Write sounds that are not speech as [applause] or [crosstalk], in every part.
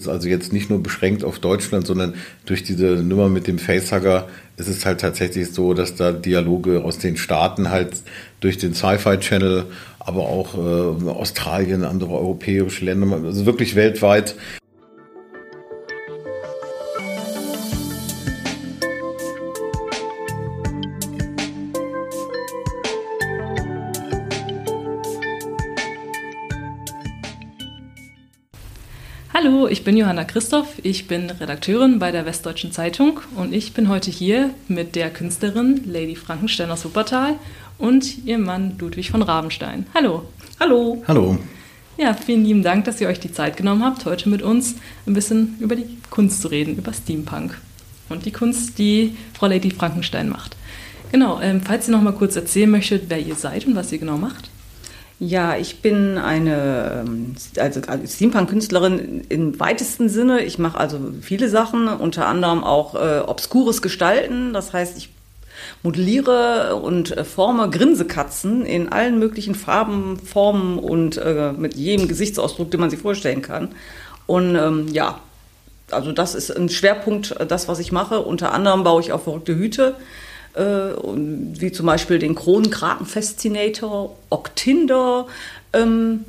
ist also jetzt nicht nur beschränkt auf Deutschland, sondern durch diese Nummer mit dem Facehugger ist es halt tatsächlich so, dass da Dialoge aus den Staaten halt durch den Sci-Fi Channel, aber auch äh, Australien, andere europäische Länder, also wirklich weltweit ich bin Johanna Christoph, ich bin Redakteurin bei der Westdeutschen Zeitung und ich bin heute hier mit der Künstlerin Lady Frankenstein aus Wuppertal und ihrem Mann Ludwig von Rabenstein. Hallo. Hallo. Hallo. Ja, vielen lieben Dank, dass ihr euch die Zeit genommen habt, heute mit uns ein bisschen über die Kunst zu reden, über Steampunk und die Kunst, die Frau Lady Frankenstein macht. Genau, ähm, falls ihr noch mal kurz erzählen möchtet, wer ihr seid und was ihr genau macht. Ja, ich bin eine ähm, also Steampunk-Künstlerin im weitesten Sinne. Ich mache also viele Sachen, unter anderem auch äh, obskures Gestalten. Das heißt, ich modelliere und äh, forme Grinsekatzen in allen möglichen Farben, Formen und äh, mit jedem Gesichtsausdruck, den man sich vorstellen kann. Und ähm, ja, also das ist ein Schwerpunkt, äh, das, was ich mache. Unter anderem baue ich auch verrückte Hüte wie zum Beispiel den Kronenkraken-Fascinator, Octinder, ähm,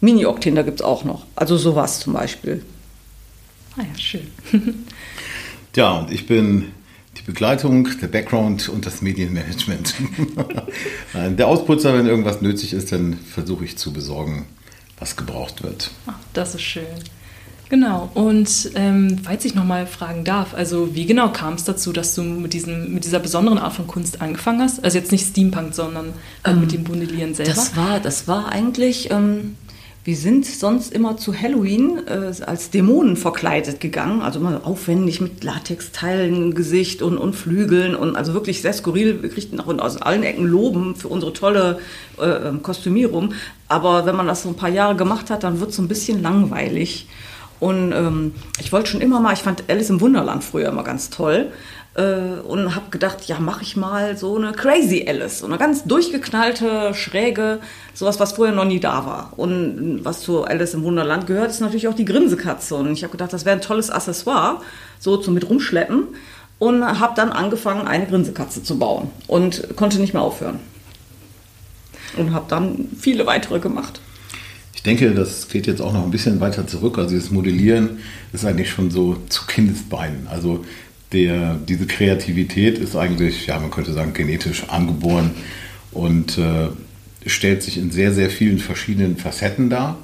Mini-Octinder gibt es auch noch. Also sowas zum Beispiel. Ah ja, schön. [laughs] ja, und ich bin die Begleitung, der Background und das Medienmanagement. [laughs] der Ausputzer, wenn irgendwas nötig ist, dann versuche ich zu besorgen, was gebraucht wird. Ach, das ist schön. Genau, und ähm, falls ich nochmal fragen darf, also wie genau kam es dazu, dass du mit, diesem, mit dieser besonderen Art von Kunst angefangen hast? Also jetzt nicht Steampunk, sondern ähm, mit dem Bundellieren selber? Das war, das war eigentlich, ähm, wir sind sonst immer zu Halloween äh, als Dämonen verkleidet gegangen, also immer aufwendig mit Latexteilen Gesicht und, und Flügeln und also wirklich sehr skurril. Wir kriegten auch aus allen Ecken Loben für unsere tolle äh, ähm, Kostümierung. Aber wenn man das so ein paar Jahre gemacht hat, dann wird es so ein bisschen langweilig. Und ähm, ich wollte schon immer mal, ich fand Alice im Wunderland früher immer ganz toll. Äh, und habe gedacht, ja, mache ich mal so eine Crazy Alice. So eine ganz durchgeknallte, schräge, sowas, was vorher noch nie da war. Und was zu Alice im Wunderland gehört, ist natürlich auch die Grinsekatze. Und ich habe gedacht, das wäre ein tolles Accessoire, so zum mit rumschleppen. Und habe dann angefangen, eine Grinsekatze zu bauen. Und konnte nicht mehr aufhören. Und habe dann viele weitere gemacht denke, das geht jetzt auch noch ein bisschen weiter zurück. Also das Modellieren ist eigentlich schon so zu Kindesbeinen. Also der, diese Kreativität ist eigentlich, ja, man könnte sagen, genetisch angeboren und äh, stellt sich in sehr, sehr vielen verschiedenen Facetten dar.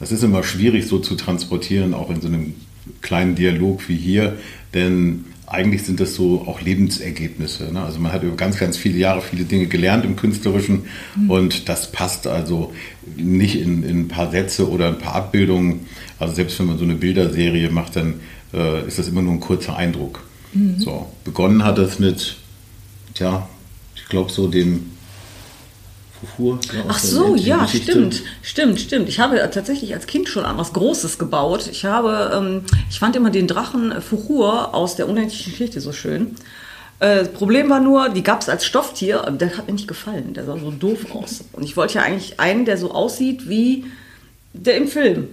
Das ist immer schwierig so zu transportieren, auch in so einem kleinen Dialog wie hier, denn eigentlich sind das so auch Lebensergebnisse. Ne? Also man hat über ganz, ganz viele Jahre viele Dinge gelernt im Künstlerischen mhm. und das passt also nicht in, in, ein paar Sätze oder ein paar Abbildungen. Also selbst wenn man so eine Bilderserie macht, dann äh, ist das immer nur ein kurzer Eindruck. Mhm. So, begonnen hat es mit, tja, ich glaube so dem Fuhr. Ach so, ja, stimmt, stimmt, stimmt. Ich habe tatsächlich als Kind schon an was Großes gebaut. Ich habe, ähm, ich fand immer den Drachen Fuchur aus der unendlichen Geschichte so schön. Äh, das Problem war nur, die gab es als Stofftier, der hat mir nicht gefallen. Der sah so doof aus. Und ich wollte ja eigentlich einen, der so aussieht wie der im Film.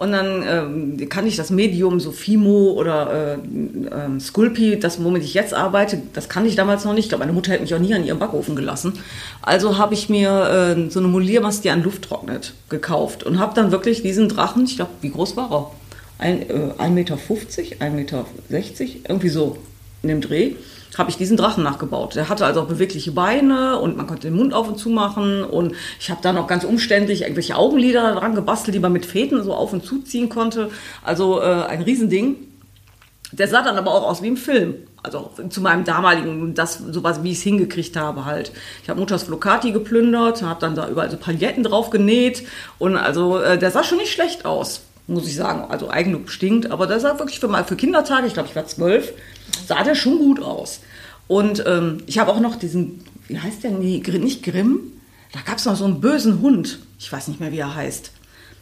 Und dann ähm, kann ich das Medium, so Fimo oder äh, äh, Sculpi, das womit ich jetzt arbeite, das kann ich damals noch nicht. Ich glaube, meine Mutter hätte mich auch nie an ihrem Backofen gelassen. Also habe ich mir äh, so eine Moliermaske, die an Luft trocknet, gekauft und habe dann wirklich diesen Drachen, ich glaube, wie groß war er? Ein, äh, 1,50 Meter, 1,60 Meter, irgendwie so in dem Dreh habe ich diesen Drachen nachgebaut. Der hatte also auch bewegliche Beine und man konnte den Mund auf und zu machen. Und ich habe dann auch ganz umständlich irgendwelche Augenlider dran gebastelt, die man mit Fäden so auf und zuziehen konnte. Also äh, ein Riesending. Der sah dann aber auch aus wie im Film. Also zu meinem damaligen, das sowas, wie ich es hingekriegt habe halt. Ich habe Mutters Flocati geplündert, habe dann da überall so Paletten drauf genäht und also äh, der sah schon nicht schlecht aus, muss ich sagen. Also Eigenlob stinkt, aber der sah wirklich für, mal für Kindertage, ich glaube, ich war zwölf, sah der schon gut aus. Und ähm, ich habe auch noch diesen, wie heißt der? Nee, nicht Grimm. Da gab es noch so einen bösen Hund. Ich weiß nicht mehr, wie er heißt.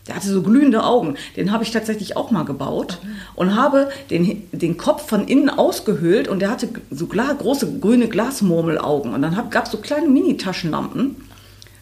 Der hatte so glühende Augen. Den habe ich tatsächlich auch mal gebaut und habe den, den Kopf von innen ausgehöhlt und der hatte so große grüne Glasmurmelaugen. Und dann gab es so kleine Mini-Taschenlampen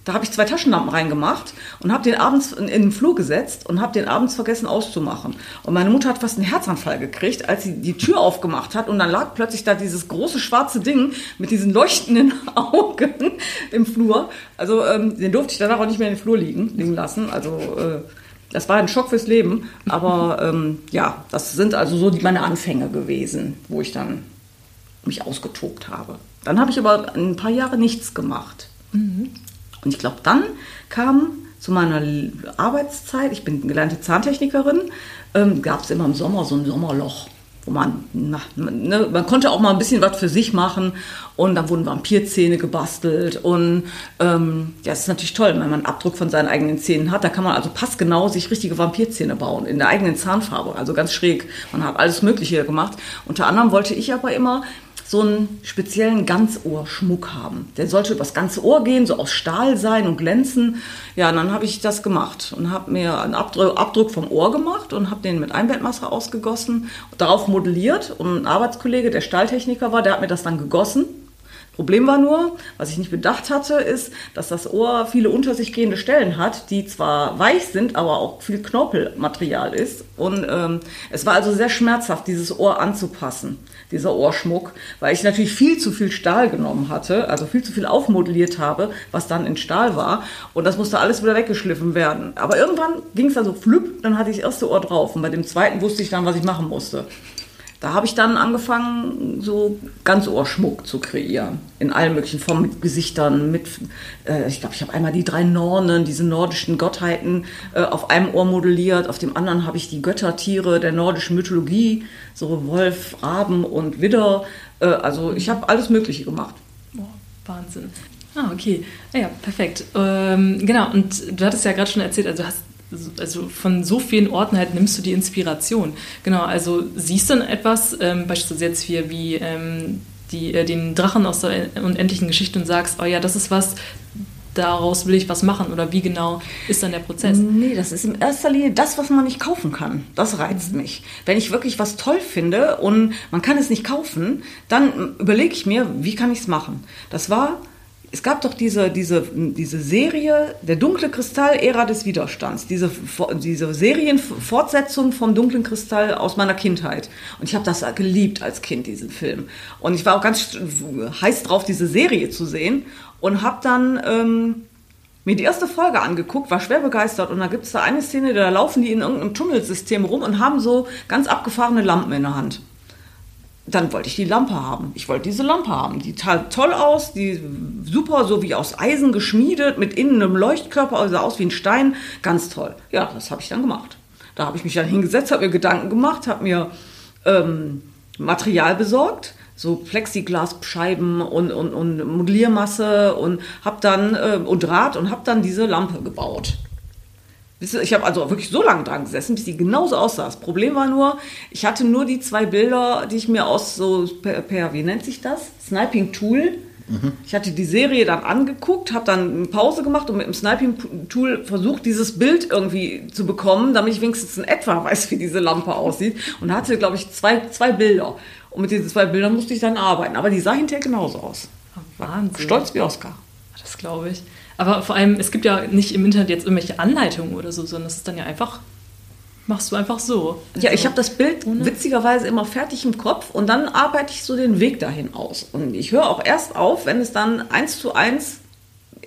Da habe ich zwei Taschenlampen reingemacht und habe den abends in, den Flur gesetzt und habe den abends vergessen auszumachen. Und meine Mutter hat fast einen Herzanfall gekriegt, als sie die Tür aufgemacht hat und dann lag plötzlich da dieses große schwarze Ding mit diesen leuchtenden [laughs] Augen im Flur. Also ähm, den durfte ich danach auch nicht mehr in den Flur liegen, liegen lassen. Also äh, das war ein Schock fürs Leben. Aber ähm, ja, das sind also so die, meine Anfänge gewesen, wo ich dann mich ausgetobt habe. Dann habe ich aber ein paar Jahre nichts gemacht. Mhm. Und ich glaube, dann kam zu meiner Arbeitszeit, ich bin gelernte Zahntechnikerin, ähm, gab es immer im Sommer so ein Sommerloch, wo man, na, ne, man konnte auch mal ein bisschen was für sich machen und dann wurden Vampirzähne gebastelt und ähm, ja, es ist natürlich toll, wenn man einen Abdruck von seinen eigenen Zähnen hat, da kann man also passgenau sich richtige Vampirzähne bauen, in der eigenen Zahnfarbe, also ganz schräg. Man hat alles Mögliche gemacht. Unter anderem wollte ich aber immer so einen speziellen Ganzohrschmuck haben. Der sollte übers ganze Ohr gehen, so aus Stahl sein und glänzen. Ja, und dann habe ich das gemacht und habe mir einen Abdruck vom Ohr gemacht und habe den mit Einbettmasse ausgegossen, darauf modelliert. Und ein Arbeitskollege, der Stahltechniker war, der hat mir das dann gegossen Problem war nur, was ich nicht bedacht hatte, ist, dass das Ohr viele unter sich gehende Stellen hat, die zwar weich sind, aber auch viel Knorpelmaterial ist. Und ähm, es war also sehr schmerzhaft, dieses Ohr anzupassen, dieser Ohrschmuck, weil ich natürlich viel zu viel Stahl genommen hatte, also viel zu viel aufmodelliert habe, was dann in Stahl war. Und das musste alles wieder weggeschliffen werden. Aber irgendwann ging es dann so flüpp, dann hatte ich das erste Ohr drauf. Und bei dem zweiten wusste ich dann, was ich machen musste. Da habe ich dann angefangen, so ganz Ohrschmuck zu kreieren. In allen möglichen Formen, mit Gesichtern, mit, äh, ich glaube, ich habe einmal die drei Nornen, diese nordischen Gottheiten, äh, auf einem Ohr modelliert. Auf dem anderen habe ich die Göttertiere der nordischen Mythologie, so Wolf, Raben und Widder. Äh, also ich habe alles Mögliche gemacht. Oh, Wahnsinn. Ah, okay. Ja, perfekt. Ähm, genau, und du hattest ja gerade schon erzählt, also du hast also von so vielen Orten halt nimmst du die Inspiration. Genau, also siehst du dann etwas, ähm, beispielsweise jetzt hier wie ähm, die, äh, den Drachen aus der unendlichen Geschichte und sagst, oh ja, das ist was, daraus will ich was machen oder wie genau ist dann der Prozess? Nee, das ist in erster Linie das, was man nicht kaufen kann. Das reizt mich. Wenn ich wirklich was toll finde und man kann es nicht kaufen, dann überlege ich mir, wie kann ich es machen. Das war es gab doch diese, diese, diese Serie, der dunkle Kristall, Ära des Widerstands, diese, diese Serienfortsetzung vom dunklen Kristall aus meiner Kindheit. Und ich habe das geliebt als Kind, diesen Film. Und ich war auch ganz heiß drauf, diese Serie zu sehen und habe dann ähm, mir die erste Folge angeguckt, war schwer begeistert. Und da gibt es da eine Szene, da laufen die in irgendeinem Tunnelsystem rum und haben so ganz abgefahrene Lampen in der Hand dann wollte ich die Lampe haben. Ich wollte diese Lampe haben. Die sah toll aus, die super, so wie aus Eisen geschmiedet, mit innen einem Leuchtkörper, also aus wie ein Stein. Ganz toll. Ja, das habe ich dann gemacht. Da habe ich mich dann hingesetzt, habe mir Gedanken gemacht, habe mir ähm, Material besorgt, so Plexiglasscheiben und, und, und Modelliermasse und habe dann äh, und Draht und habe dann diese Lampe gebaut. Ich habe also wirklich so lange dran gesessen, bis die genauso aussah. Das Problem war nur, ich hatte nur die zwei Bilder, die ich mir aus so per, per wie nennt sich das? Sniping Tool. Mhm. Ich hatte die Serie dann angeguckt, habe dann eine Pause gemacht und mit dem Sniping Tool versucht, dieses Bild irgendwie zu bekommen, damit ich wenigstens in etwa weiß, wie diese Lampe aussieht. Und hatte, glaube ich, zwei, zwei Bilder. Und mit diesen zwei Bildern musste ich dann arbeiten. Aber die sah hinterher genauso aus. Wahnsinn. Stolz wie Oscar. Das glaube ich. Aber vor allem, es gibt ja nicht im Internet jetzt irgendwelche Anleitungen oder so, sondern es ist dann ja einfach, machst du einfach so. Also, ja, ich habe das Bild ohne? witzigerweise immer fertig im Kopf und dann arbeite ich so den Weg dahin aus. Und ich höre auch erst auf, wenn es dann eins zu eins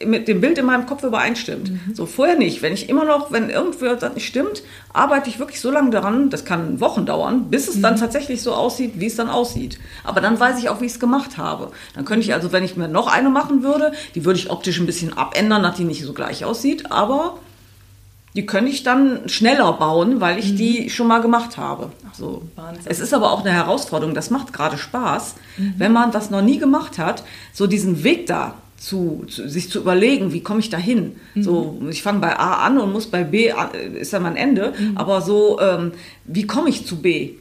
mit dem Bild in meinem Kopf übereinstimmt. Mhm. So vorher nicht. Wenn ich immer noch, wenn irgendwas nicht stimmt, arbeite ich wirklich so lange daran, das kann Wochen dauern, bis es mhm. dann tatsächlich so aussieht, wie es dann aussieht. Aber dann weiß ich auch, wie ich es gemacht habe. Dann könnte ich also, wenn ich mir noch eine machen würde, die würde ich optisch ein bisschen abändern, dass die nicht so gleich aussieht, aber die könnte ich dann schneller bauen, weil ich mhm. die schon mal gemacht habe. So. Es ist aber auch eine Herausforderung, das macht gerade Spaß, mhm. wenn man das noch nie gemacht hat, so diesen Weg da zu, zu, sich zu überlegen, wie komme ich da hin? Mhm. So, ich fange bei A an und muss bei B, an, ist dann mein Ende, mhm. aber so, ähm, wie komme ich zu B?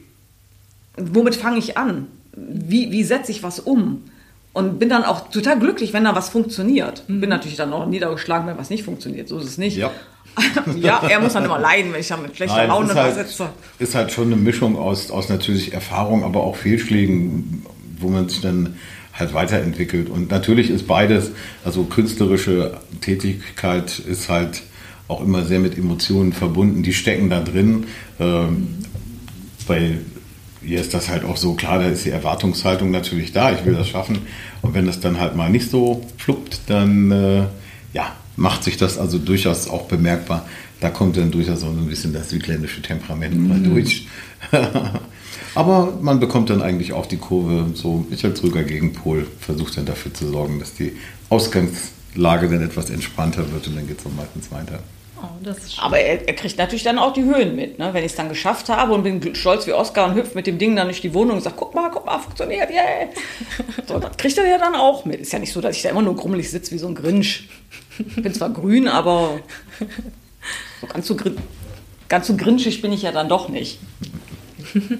Womit fange ich an? Wie, wie setze ich was um? Und bin dann auch total glücklich, wenn da was funktioniert. Mhm. Bin natürlich dann auch niedergeschlagen, wenn was nicht funktioniert. So ist es nicht. Ja. [laughs] ja, er muss dann immer leiden, wenn ich dann mit schlechter Nein, Laune da halt, sitze. Ist halt schon eine Mischung aus, aus natürlich Erfahrung, aber auch Fehlschlägen, wo man sich dann halt weiterentwickelt. Und natürlich ist beides, also künstlerische Tätigkeit ist halt auch immer sehr mit Emotionen verbunden, die stecken da drin. Ähm, bei ihr ist das halt auch so klar, da ist die Erwartungshaltung natürlich da, ich will das schaffen. Und wenn es dann halt mal nicht so fluppt, dann äh, ja, macht sich das also durchaus auch bemerkbar. Da kommt dann durchaus auch so ein bisschen das südländische Temperament mhm. mal durch. [laughs] Aber man bekommt dann eigentlich auch die Kurve, so Michael Trüger Gegenpol versucht dann dafür zu sorgen, dass die Ausgangslage dann etwas entspannter wird und dann geht es auch meistens weiter. Oh, Aber er, er, kriegt natürlich dann auch die Höhen mit. Ne? Wenn ich es dann geschafft habe und bin stolz wie Oscar und hüpft mit dem Ding dann durch die Wohnung und sagt, guck mal, guck mal, funktioniert, yeah. [laughs] So, das kriegt er ja dann auch mit. Ist ja nicht so, dass ich da immer nur grummelig sitze wie so ein Grinch. Ich bin zwar grün, aber so ganz so, ganz so grinschig bin ich ja dann doch nicht. [laughs]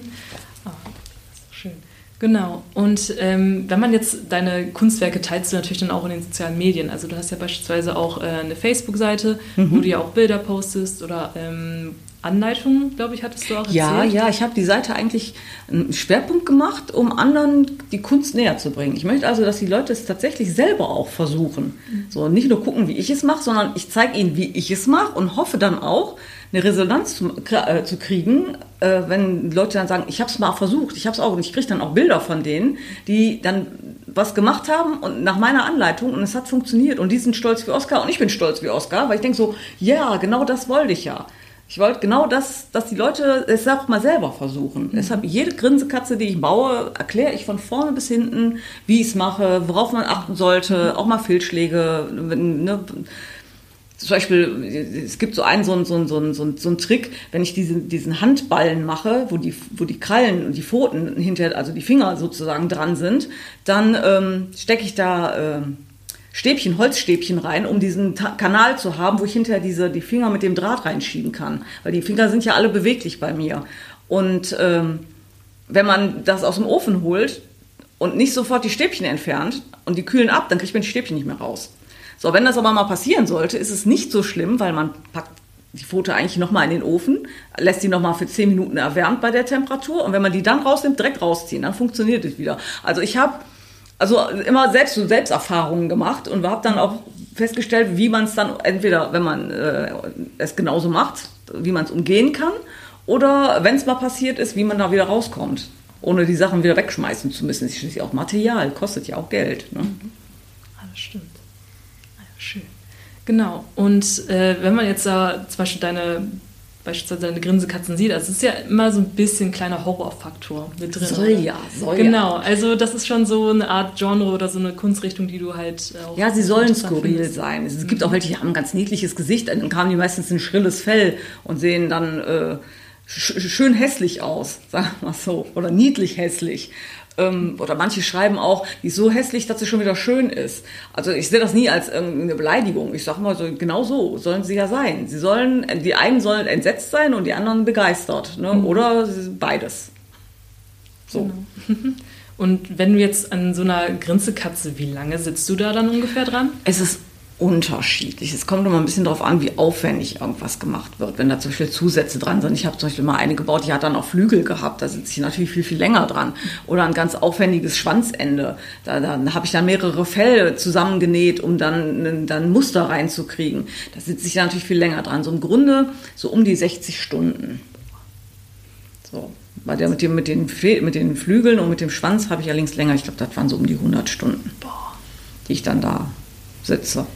Genau. Und ähm, wenn man jetzt deine Kunstwerke teilst du natürlich dann auch in den sozialen Medien. Also du hast ja beispielsweise auch äh, eine Facebook-Seite, mhm. wo du ja auch Bilder postest oder ähm, Anleitungen, glaube ich, hattest du auch erzählt. Ja, ja, ich habe die Seite eigentlich einen Schwerpunkt gemacht, um anderen die Kunst näher zu bringen. Ich möchte also, dass die Leute es tatsächlich selber auch versuchen. Mhm. So nicht nur gucken, wie ich es mache, sondern ich zeige ihnen, wie ich es mache und hoffe dann auch, eine Resonanz zu, äh, zu kriegen, äh, wenn Leute dann sagen, ich habe es mal versucht, ich habe es auch und ich kriege dann auch Bilder von denen, die dann was gemacht haben und nach meiner Anleitung und es hat funktioniert und die sind stolz wie Oscar und ich bin stolz wie Oscar, weil ich denke so, ja, genau das wollte ich ja. Ich wollte genau das, dass die Leute es auch mal selber versuchen. Mhm. Deshalb jede Grinsekatze, die ich baue, erkläre ich von vorne bis hinten, wie ich es mache, worauf man achten sollte, auch mal Fehlschläge. Ne, zum Beispiel, es gibt so einen, so einen, so einen, so einen, so einen Trick, wenn ich diesen, diesen Handballen mache, wo die, wo die Krallen und die Pfoten hinter, also die Finger sozusagen dran sind, dann ähm, stecke ich da äh, Stäbchen, Holzstäbchen rein, um diesen Ta Kanal zu haben, wo ich hinterher diese, die Finger mit dem Draht reinschieben kann. Weil die Finger sind ja alle beweglich bei mir. Und ähm, wenn man das aus dem Ofen holt und nicht sofort die Stäbchen entfernt und die kühlen ab, dann kriegt man die Stäbchen nicht mehr raus. So, wenn das aber mal passieren sollte, ist es nicht so schlimm, weil man packt die Pfote eigentlich nochmal in den Ofen, lässt die nochmal für 10 Minuten erwärmt bei der Temperatur und wenn man die dann rausnimmt, direkt rausziehen, dann funktioniert es wieder. Also ich habe also immer selbst so Selbsterfahrungen gemacht und habe dann auch festgestellt, wie man es dann entweder, wenn man äh, es genauso macht, wie man es umgehen kann oder wenn es mal passiert ist, wie man da wieder rauskommt, ohne die Sachen wieder wegschmeißen zu müssen. Das ist schließlich auch Material, kostet ja auch Geld. Ne? Mhm. Das stimmt. Schön. Genau. Und äh, wenn man jetzt da zum Beispiel deine beispielsweise deine Grinsekatzen sieht, also es ist ja immer so ein bisschen kleiner Horrorfaktor mit drin. Soll ja, soll Genau, also das ist schon so eine Art Genre oder so eine Kunstrichtung, die du halt auch Ja, sie sollen skurril findest. sein. Es gibt auch welche, die haben ein ganz niedliches Gesicht, dann kamen die meistens ein schrilles Fell und sehen dann äh, schön hässlich aus, [laughs] sagen wir mal so, oder niedlich hässlich. Ähm, oder manche schreiben auch, die ist so hässlich, dass sie schon wieder schön ist. Also ich sehe das nie als eine Beleidigung. Ich sage mal so, genau so sollen sie ja sein. Sie sollen, die einen sollen entsetzt sein und die anderen begeistert. Ne? Mhm. Oder beides. So. Genau. [laughs] Und wenn du jetzt an so einer Grinsekatze, wie lange sitzt du da dann ungefähr dran? Es ist unterschiedlich. Es kommt immer ein bisschen darauf an, wie aufwendig irgendwas gemacht wird. Wenn da zum Beispiel Zusätze dran sind. Ich habe zum Beispiel mal eine gebaut, die hat dann auch Flügel gehabt. Da sitze ich natürlich viel, viel länger dran. Oder ein ganz aufwendiges Schwanzende. Da, da habe ich dann mehrere Felle zusammengenäht, um dann, dann Muster reinzukriegen. Da sitze ich natürlich viel länger dran. So im Grunde so um die 60 Stunden. So. Bei der mit, dem, mit, den, mit den Flügeln und mit dem Schwanz habe ich allerdings länger. Ich glaube, das waren so um die 100 Stunden, die ich dann da sitze.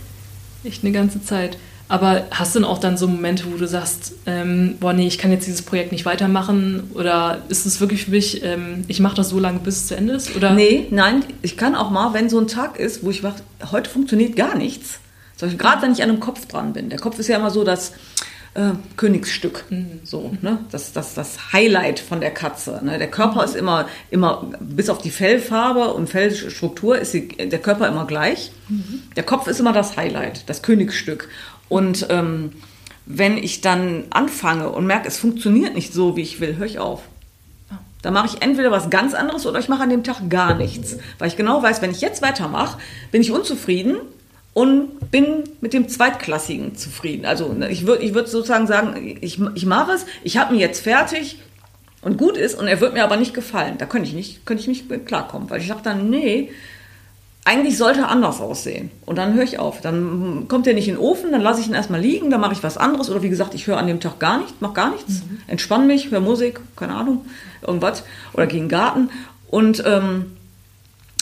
Echt eine ganze Zeit. Aber hast du denn auch dann so Momente, wo du sagst, ähm, boah, nee, ich kann jetzt dieses Projekt nicht weitermachen? Oder ist es wirklich für mich, ähm, ich mache das so lange, bis es zu Ende ist? Oder? Nee, nein, ich kann auch mal, wenn so ein Tag ist, wo ich wach, heute funktioniert gar nichts. Gerade wenn ich an einem Kopf dran bin. Der Kopf ist ja immer so, dass äh, Königsstück. Mhm. So, ne? Das, das, das Highlight von der Katze. Ne? Der Körper ist immer, immer, bis auf die Fellfarbe und Fellstruktur ist die, der Körper immer gleich. Mhm. Der Kopf ist immer das Highlight, das Königsstück. Und ähm, wenn ich dann anfange und merke, es funktioniert nicht so, wie ich will, höre ich auf. Da mache ich entweder was ganz anderes oder ich mache an dem Tag gar nichts. Weil ich genau weiß, wenn ich jetzt weitermache, bin ich unzufrieden und bin mit dem Zweitklassigen zufrieden. Also ne, ich würde ich würd sozusagen sagen, ich, ich mache es, ich habe ihn jetzt fertig und gut ist und er wird mir aber nicht gefallen. Da könnte ich nicht, könnte ich nicht klarkommen, weil ich sage dann, nee, eigentlich sollte er anders aussehen. Und dann höre ich auf. Dann kommt er nicht in den Ofen, dann lasse ich ihn erstmal liegen, dann mache ich was anderes. Oder wie gesagt, ich höre an dem Tag gar nichts, mache gar nichts, mhm. entspanne mich, höre Musik, keine Ahnung, irgendwas. Oder gehe in den Garten und ähm,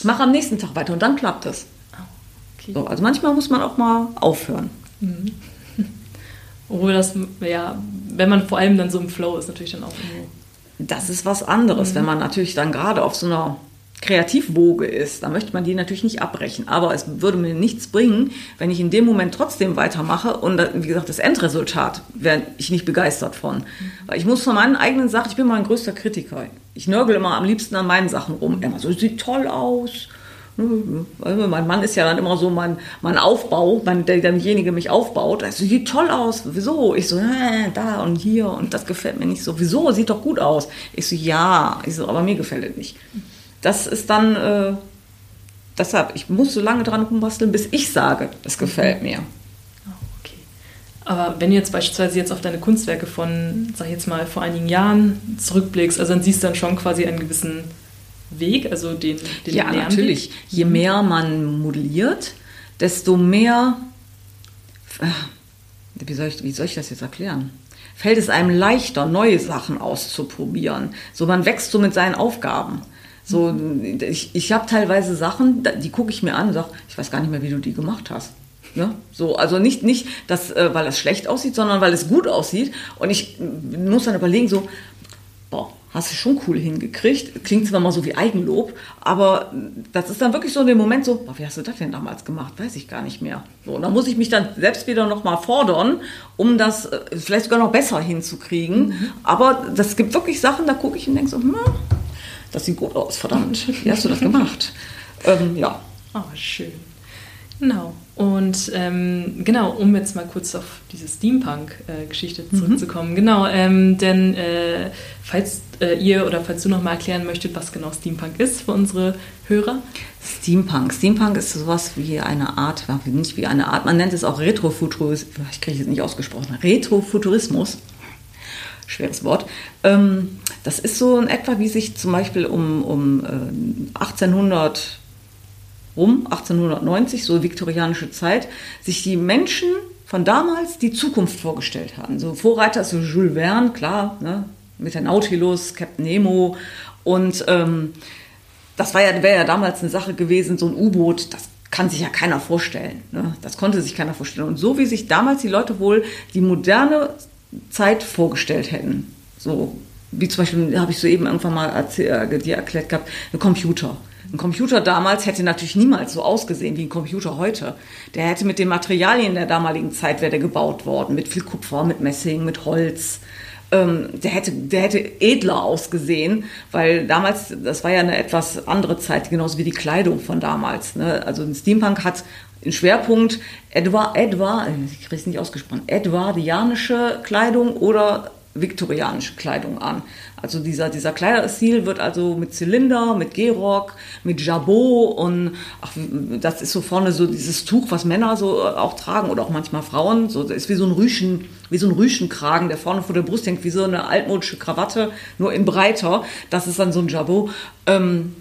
mache am nächsten Tag weiter. Und dann klappt es. So, also manchmal muss man auch mal aufhören. Mhm. [laughs] Obwohl das, ja, wenn man vor allem dann so im Flow ist, natürlich dann auch irgendwo. Das ist was anderes, mhm. wenn man natürlich dann gerade auf so einer Kreativwoge ist, dann möchte man die natürlich nicht abbrechen. Aber es würde mir nichts bringen, wenn ich in dem Moment trotzdem weitermache und wie gesagt, das Endresultat wäre ich nicht begeistert von. Mhm. Weil ich muss von meinen eigenen Sachen, ich bin mein größter Kritiker. Ich nörgel immer am liebsten an meinen Sachen rum. Immer so, sieht toll aus. Also mein Mann ist ja dann immer so mein, mein Aufbau, mein, der, derjenige mich aufbaut. Er so, sieht toll aus. Wieso? Ich so, äh, da und hier und das gefällt mir nicht so. Wieso? Sieht doch gut aus. Ich so, ja. Ich so, aber mir gefällt es nicht das ist dann, äh, deshalb, ich muss so lange dran rumbasteln, bis ich sage, es gefällt mir. Oh. Aber wenn du jetzt beispielsweise jetzt auf deine Kunstwerke von, sag ich jetzt mal, vor einigen Jahren zurückblickst, also dann siehst du dann schon quasi einen gewissen Weg, also den, den Ja, Lernweg. natürlich. Je mehr man modelliert, desto mehr, äh, wie soll ich, wie soll ich das jetzt erklären? Fällt es einem leichter, neue Sachen auszuprobieren. So, man wächst so mit seinen Aufgaben. So, ich, ich habe teilweise Sachen, die gucke ich mir an und sage, ich weiß gar nicht mehr, wie du die gemacht hast. Ne? So, also nicht, nicht dass, äh, weil es schlecht aussieht, sondern weil es gut aussieht. Und ich muss dann überlegen, so, boah, hast du schon cool hingekriegt. Klingt zwar mal so wie Eigenlob, aber das ist dann wirklich so in dem Moment so, boah, wie hast du das denn damals gemacht? Weiß ich gar nicht mehr. So, und dann muss ich mich dann selbst wieder nochmal fordern, um das äh, vielleicht sogar noch besser hinzukriegen. Mhm. Aber das gibt wirklich Sachen, da gucke ich und denke so, hm, das sieht gut aus, verdammt. Wie hast du das gemacht? [laughs] ähm, ja. Oh, schön. Genau. Und ähm, genau, um jetzt mal kurz auf diese Steampunk-Geschichte mhm. zurückzukommen. Mhm. Genau, ähm, denn äh, falls äh, ihr oder falls du noch mal erklären möchtet, was genau Steampunk ist für unsere Hörer. Steampunk. Steampunk ist sowas wie eine Art, nicht wie eine Art, man nennt es auch Retrofuturismus, ich kriege es nicht ausgesprochen, Retrofuturismus schweres Wort. Ähm, das ist so in etwa, wie sich zum Beispiel um, um äh, 1800 rum, 1890, so viktorianische Zeit, sich die Menschen von damals die Zukunft vorgestellt haben. So Vorreiter so Jules Verne, klar, ne, mit der Nautilus, Captain Nemo und ähm, das ja, wäre ja damals eine Sache gewesen, so ein U-Boot, das kann sich ja keiner vorstellen. Ne? Das konnte sich keiner vorstellen. Und so wie sich damals die Leute wohl die moderne Zeit vorgestellt hätten. So wie zum Beispiel, habe ich soeben irgendwann mal erzähl, äh, dir erklärt gehabt, ein Computer. Ein Computer damals hätte natürlich niemals so ausgesehen wie ein Computer heute. Der hätte mit den Materialien der damaligen Zeit wäre der gebaut worden, mit viel Kupfer, mit Messing, mit Holz. Ähm, der, hätte, der hätte edler ausgesehen, weil damals, das war ja eine etwas andere Zeit, genauso wie die Kleidung von damals. Ne? Also ein Steampunk hat den Schwerpunkt Edward, Edward, ich kriege es nicht ausgesprochen, edwardianische Kleidung oder viktorianische Kleidung an. Also dieser, dieser Kleiderstil wird also mit Zylinder, mit Gehrock, mit Jabot und ach, das ist so vorne so dieses Tuch, was Männer so äh, auch tragen oder auch manchmal Frauen. So, das ist wie so ein Rüschen, wie so ein Rüschenkragen, der vorne vor der Brust hängt, wie so eine altmodische Krawatte, nur in breiter. Das ist dann so ein Jabot. Ähm,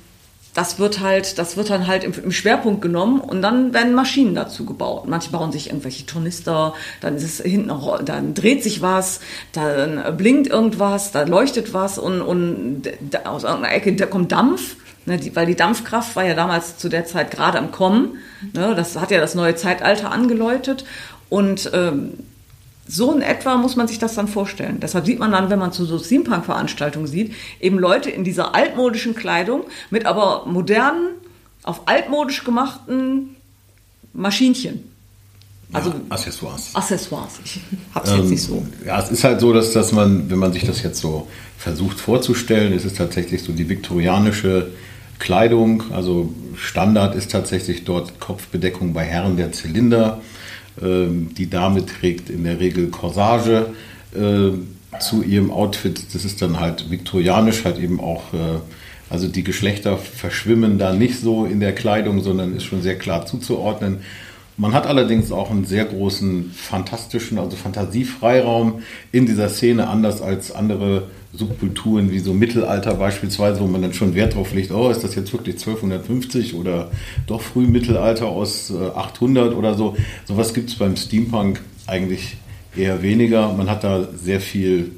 das wird halt, das wird dann halt im, Schwerpunkt genommen und dann werden Maschinen dazu gebaut. Manche bauen sich irgendwelche Tornister, dann ist es hinten, dann dreht sich was, dann blinkt irgendwas, da leuchtet was und, und aus irgendeiner Ecke da kommt Dampf, ne, die, weil die Dampfkraft war ja damals zu der Zeit gerade am Kommen. Ne, das hat ja das neue Zeitalter angeläutet und ähm, so in etwa muss man sich das dann vorstellen. Deshalb sieht man dann, wenn man zu so Steampunk-Veranstaltungen sieht, eben Leute in dieser altmodischen Kleidung mit aber modernen, auf altmodisch gemachten Maschinchen. Also ja, Accessoires. Accessoires. Ich hab's ähm, jetzt nicht so. Ja, es ist halt so, dass, dass man, wenn man sich das jetzt so versucht vorzustellen, ist es tatsächlich so die viktorianische Kleidung. Also Standard ist tatsächlich dort Kopfbedeckung bei Herren der Zylinder die Dame trägt in der Regel Corsage äh, zu ihrem Outfit. Das ist dann halt viktorianisch, halt eben auch, äh, also die Geschlechter verschwimmen da nicht so in der Kleidung, sondern ist schon sehr klar zuzuordnen. Man hat allerdings auch einen sehr großen fantastischen, also Fantasiefreiraum in dieser Szene, anders als andere Subkulturen wie so Mittelalter beispielsweise, wo man dann schon Wert drauf legt, oh, ist das jetzt wirklich 1250 oder doch Frühmittelalter aus 800 äh, oder so. Sowas gibt es beim Steampunk eigentlich eher weniger. Man hat da sehr viel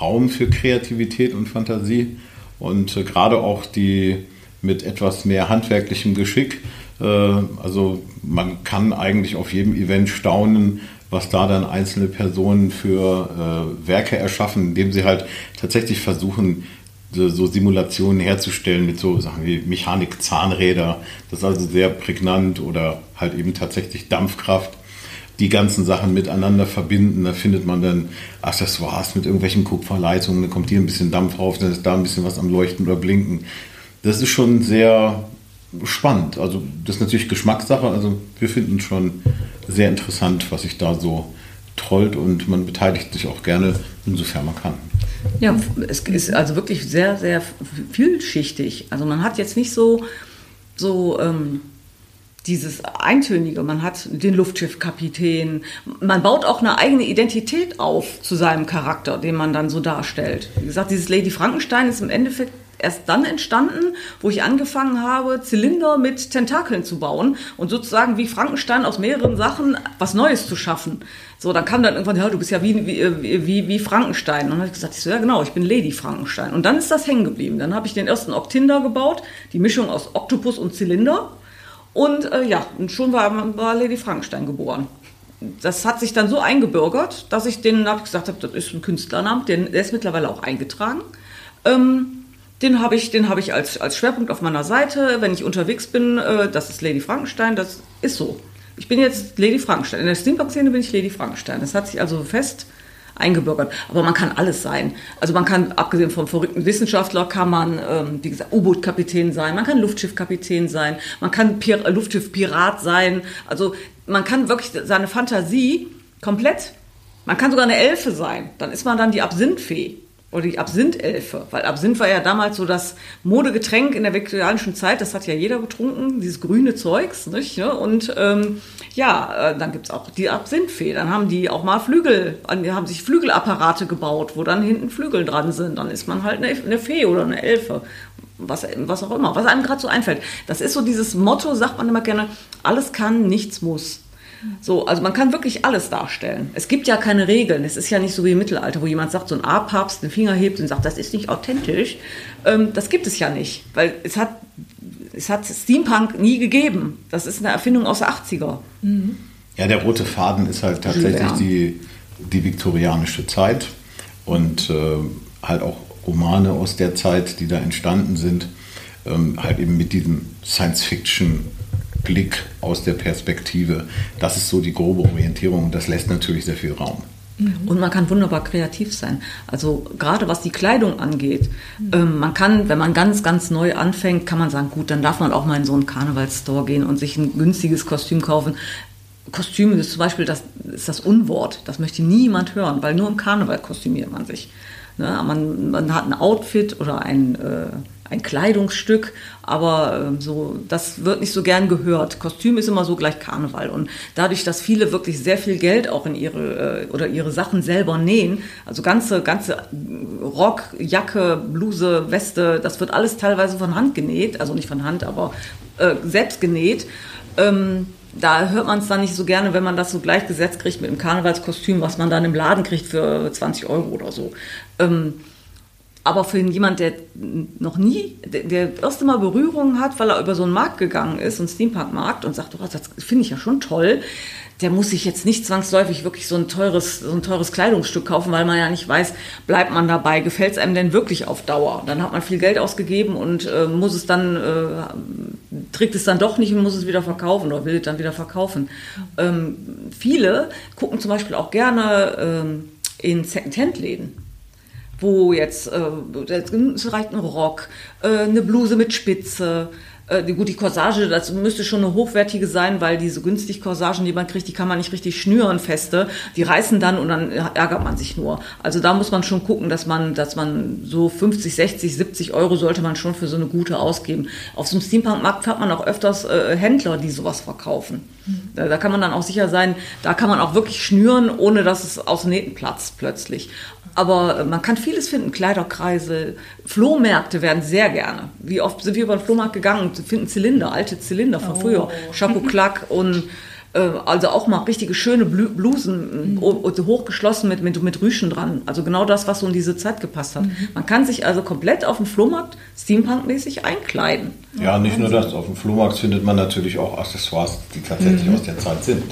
Raum für Kreativität und Fantasie und äh, gerade auch die mit etwas mehr handwerklichem Geschick. Äh, also man kann eigentlich auf jedem Event staunen, was da dann einzelne Personen für äh, Werke erschaffen, indem sie halt tatsächlich versuchen, so Simulationen herzustellen mit so Sachen wie Mechanik, Zahnräder. Das ist also sehr prägnant oder halt eben tatsächlich Dampfkraft. Die ganzen Sachen miteinander verbinden. Da findet man dann Accessoires mit irgendwelchen Kupferleitungen. Dann kommt hier ein bisschen Dampf drauf, dann ist da ein bisschen was am Leuchten oder Blinken. Das ist schon sehr spannend. Also das ist natürlich Geschmackssache. Also wir finden schon sehr interessant, was sich da so trollt und man beteiligt sich auch gerne, insofern man kann. Ja, es ist also wirklich sehr, sehr vielschichtig. Also man hat jetzt nicht so, so ähm, dieses Eintönige, man hat den Luftschiffkapitän, man baut auch eine eigene Identität auf zu seinem Charakter, den man dann so darstellt. Wie gesagt, dieses Lady Frankenstein ist im Endeffekt erst dann entstanden, wo ich angefangen habe, Zylinder mit Tentakeln zu bauen und sozusagen wie Frankenstein aus mehreren Sachen was Neues zu schaffen. So, dann kam dann irgendwann, ja, du bist ja wie, wie, wie, wie Frankenstein. Und dann habe ich gesagt, ich so, ja genau, ich bin Lady Frankenstein. Und dann ist das hängen geblieben. Dann habe ich den ersten Octinder gebaut, die Mischung aus Oktopus und Zylinder. Und äh, ja, und schon war, war Lady Frankenstein geboren das hat sich dann so eingebürgert, dass ich den habe gesagt habe, das ist ein Künstlernamen, der ist mittlerweile auch eingetragen. Ähm, den habe ich, den habe ich als, als Schwerpunkt auf meiner Seite. Wenn ich unterwegs bin, äh, das ist Lady Frankenstein, das ist so. Ich bin jetzt Lady Frankenstein. In der Steampunk-Szene bin ich Lady Frankenstein. Das hat sich also fest eingebürgert. Aber man kann alles sein. Also man kann, abgesehen vom verrückten Wissenschaftler, kann man, ähm, wie gesagt, U-Boot-Kapitän sein, man kann Luftschiff-Kapitän sein, man kann Pir Luftschiff-Pirat sein. Also man kann wirklich seine Fantasie komplett, man kann sogar eine Elfe sein. Dann ist man dann die Absinthfee oder die Absinthelfe, weil Absinth war ja damals so das Modegetränk in der viktorianischen Zeit, das hat ja jeder getrunken, dieses grüne Zeugs, nicht? Und ähm, ja, äh, dann gibt's auch die Absinthfee, dann haben die auch mal Flügel, haben sich Flügelapparate gebaut, wo dann hinten Flügel dran sind, dann ist man halt eine, eine Fee oder eine Elfe, was, was auch immer, was einem gerade so einfällt. Das ist so dieses Motto, sagt man immer gerne, alles kann, nichts muss. So, also man kann wirklich alles darstellen. Es gibt ja keine Regeln. Es ist ja nicht so wie im Mittelalter, wo jemand sagt, so ein A-Papst den Finger hebt und sagt, das ist nicht authentisch. Ähm, das gibt es ja nicht, weil es hat, es hat Steampunk nie gegeben. Das ist eine Erfindung aus der 80er. Mhm. Ja, der rote Faden ist halt tatsächlich die, die viktorianische Zeit und äh, halt auch Romane aus der Zeit, die da entstanden sind, ähm, halt eben mit diesem Science-Fiction Blick aus der Perspektive. Das ist so die grobe Orientierung. Das lässt natürlich sehr viel Raum. Und man kann wunderbar kreativ sein. Also gerade was die Kleidung angeht, ähm, man kann, wenn man ganz, ganz neu anfängt, kann man sagen, gut, dann darf man auch mal in so einen Karnevalsstore gehen und sich ein günstiges Kostüm kaufen. Kostüm ist zum Beispiel das, ist das Unwort. Das möchte niemand hören, weil nur im Karneval kostümiert man sich. Ne? Man, man hat ein Outfit oder ein, äh, ein Kleidungsstück, aber äh, so, das wird nicht so gern gehört. Kostüm ist immer so gleich Karneval. Und dadurch, dass viele wirklich sehr viel Geld auch in ihre äh, oder ihre Sachen selber nähen, also ganze, ganze Rock, Jacke, Bluse, Weste, das wird alles teilweise von Hand genäht, also nicht von Hand, aber äh, selbst genäht. Ähm, da hört man es dann nicht so gerne, wenn man das so gleichgesetzt kriegt mit dem Karnevalskostüm, was man dann im Laden kriegt für 20 Euro oder so. Ähm, aber für jemand, der noch nie, der, der erste Mal Berührung hat, weil er über so einen Markt gegangen ist, so einen Steampunk-Markt, und sagt, oh, das finde ich ja schon toll, der muss sich jetzt nicht zwangsläufig wirklich so ein teures, so ein teures Kleidungsstück kaufen, weil man ja nicht weiß, bleibt man dabei, gefällt es einem denn wirklich auf Dauer? Dann hat man viel Geld ausgegeben und äh, muss es dann, äh, trägt es dann doch nicht und muss es wieder verkaufen oder will es dann wieder verkaufen. Ähm, viele gucken zum Beispiel auch gerne ähm, in Second-Hand-Läden wo jetzt, äh, es reicht ein Rock, äh, eine Bluse mit Spitze, Äh, gut, die Corsage, das müsste schon eine hochwertige sein, weil diese günstig Corsagen, die man kriegt, die kann man nicht richtig schnüren feste. Die reißen dann und dann ärgert man sich nur. Also da muss man schon gucken, dass man, dass man so 50, 60, 70 Euro sollte man schon für so eine gute ausgeben. Auf so einem Steampunk-Markt hat man auch öfters äh, Händler, die sowas verkaufen. Mhm. Da, da, kann man dann auch sicher sein, da kann man auch wirklich schnüren, ohne dass es aus Nähten platzt plötzlich. Aber äh, man kann vieles finden, Kleiderkreise, Flohmärkte werden sehr gerne. Wie oft sind wir über den Flohmarkt gegangen und finden Zylinder, alte Zylinder von oh. früher, Chapeau Clac und äh, also auch mal richtige schöne Blusen, mhm. hochgeschlossen mit, mit, mit Rüschen dran. Also genau das, was so in diese Zeit gepasst hat. Mhm. Man kann sich also komplett auf dem Flohmarkt Steampunk-mäßig einkleiden. Ja, nicht nur das. Auf dem Flohmarkt findet man natürlich auch Accessoires, die tatsächlich mhm. aus der Zeit sind.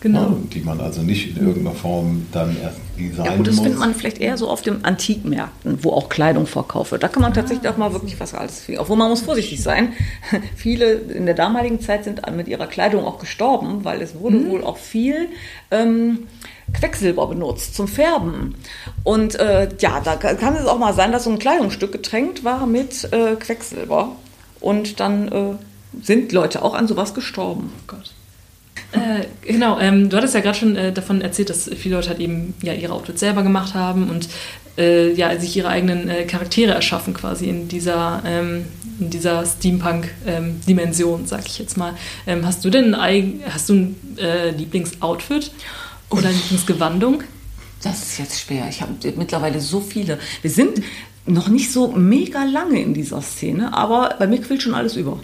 Genau. Ja, die man also nicht in irgendeiner Form dann erst designen ja, gut, das muss. findet man vielleicht eher so auf den Antikmärkten, wo auch Kleidung verkauft wird. Da kann man tatsächlich auch mal wirklich was alles finden. Obwohl man muss vorsichtig sein. [laughs] Viele in der damaligen Zeit sind mit ihrer Kleidung auch gestorben, weil es wurde mhm. wohl auch viel ähm, Quecksilber benutzt zum Färben. Und äh, ja, da kann es auch mal sein, dass so ein Kleidungsstück getränkt war mit äh, Quecksilber. Und dann äh, sind Leute auch an sowas gestorben. Oh Gott. Äh, genau, ähm, du hattest ja gerade schon äh, davon erzählt, dass viele Leute halt eben ja ihre Outfits selber gemacht haben und äh, ja sich ihre eigenen äh, Charaktere erschaffen quasi in dieser ähm, in dieser Steampunk-Dimension, ähm, sag ich jetzt mal. Ähm, hast du denn ein, hast du ein äh, Lieblingsoutfit oder eine Lieblingsgewandung? Das ist jetzt schwer. Ich habe mittlerweile so viele. Wir sind noch nicht so mega lange in dieser Szene, aber bei mir quillt schon alles über.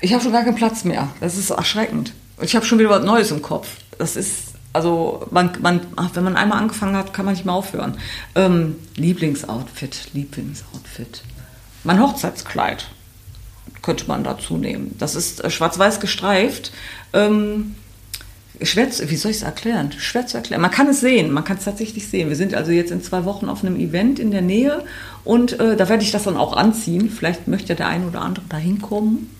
Ich habe schon gar keinen Platz mehr. Das ist erschreckend. Ich habe schon wieder was Neues im Kopf. Das ist, also, man, man, wenn man einmal angefangen hat, kann man nicht mehr aufhören. Ähm, Lieblingsoutfit, Lieblingsoutfit. Mein Hochzeitskleid könnte man dazu nehmen. Das ist äh, schwarz-weiß gestreift. Ähm, schwer, wie soll ich es erklären? Schwer zu erklären. Man kann es sehen, man kann es tatsächlich sehen. Wir sind also jetzt in zwei Wochen auf einem Event in der Nähe und äh, da werde ich das dann auch anziehen. Vielleicht möchte der eine oder andere da hinkommen.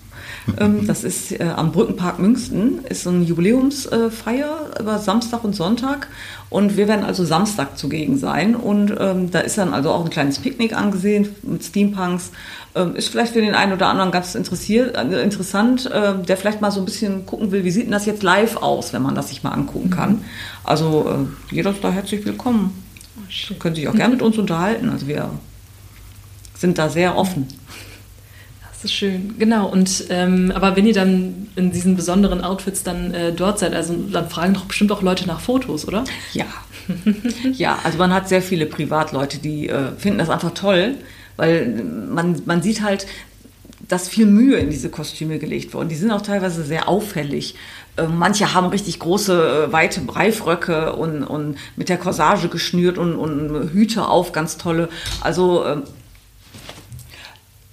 Ähm, das ist äh, am Brückenpark Münsten, ist so eine Jubiläumsfeier über Samstag und Sonntag. Und wir werden also Samstag zugegen sein. Und ähm, da ist dann also auch ein kleines Picknick angesehen mit Steampunks. Ähm, ist vielleicht für den einen oder anderen ganz interessiert, äh, interessant, äh, der vielleicht mal so ein bisschen gucken will, wie sieht denn das jetzt live aus, wenn man das sich mal angucken mhm. kann. Also äh, jeder ist da herzlich willkommen. Oh, Können sich auch gerne mit uns unterhalten. Also wir sind da sehr offen. [laughs] Das ist schön, genau. Und ähm, aber wenn ihr dann in diesen besonderen Outfits dann äh, dort seid, also dann fragen doch bestimmt auch Leute nach Fotos, oder? Ja. ja, also man hat sehr viele Privatleute, die äh, finden das einfach toll, weil man, man sieht halt, dass viel Mühe in diese Kostüme gelegt wurde. Die sind auch teilweise sehr auffällig. Äh, manche haben richtig große, äh, weite Breifröcke und, und mit der Corsage geschnürt und, und Hüte auf, ganz tolle. Also ähm,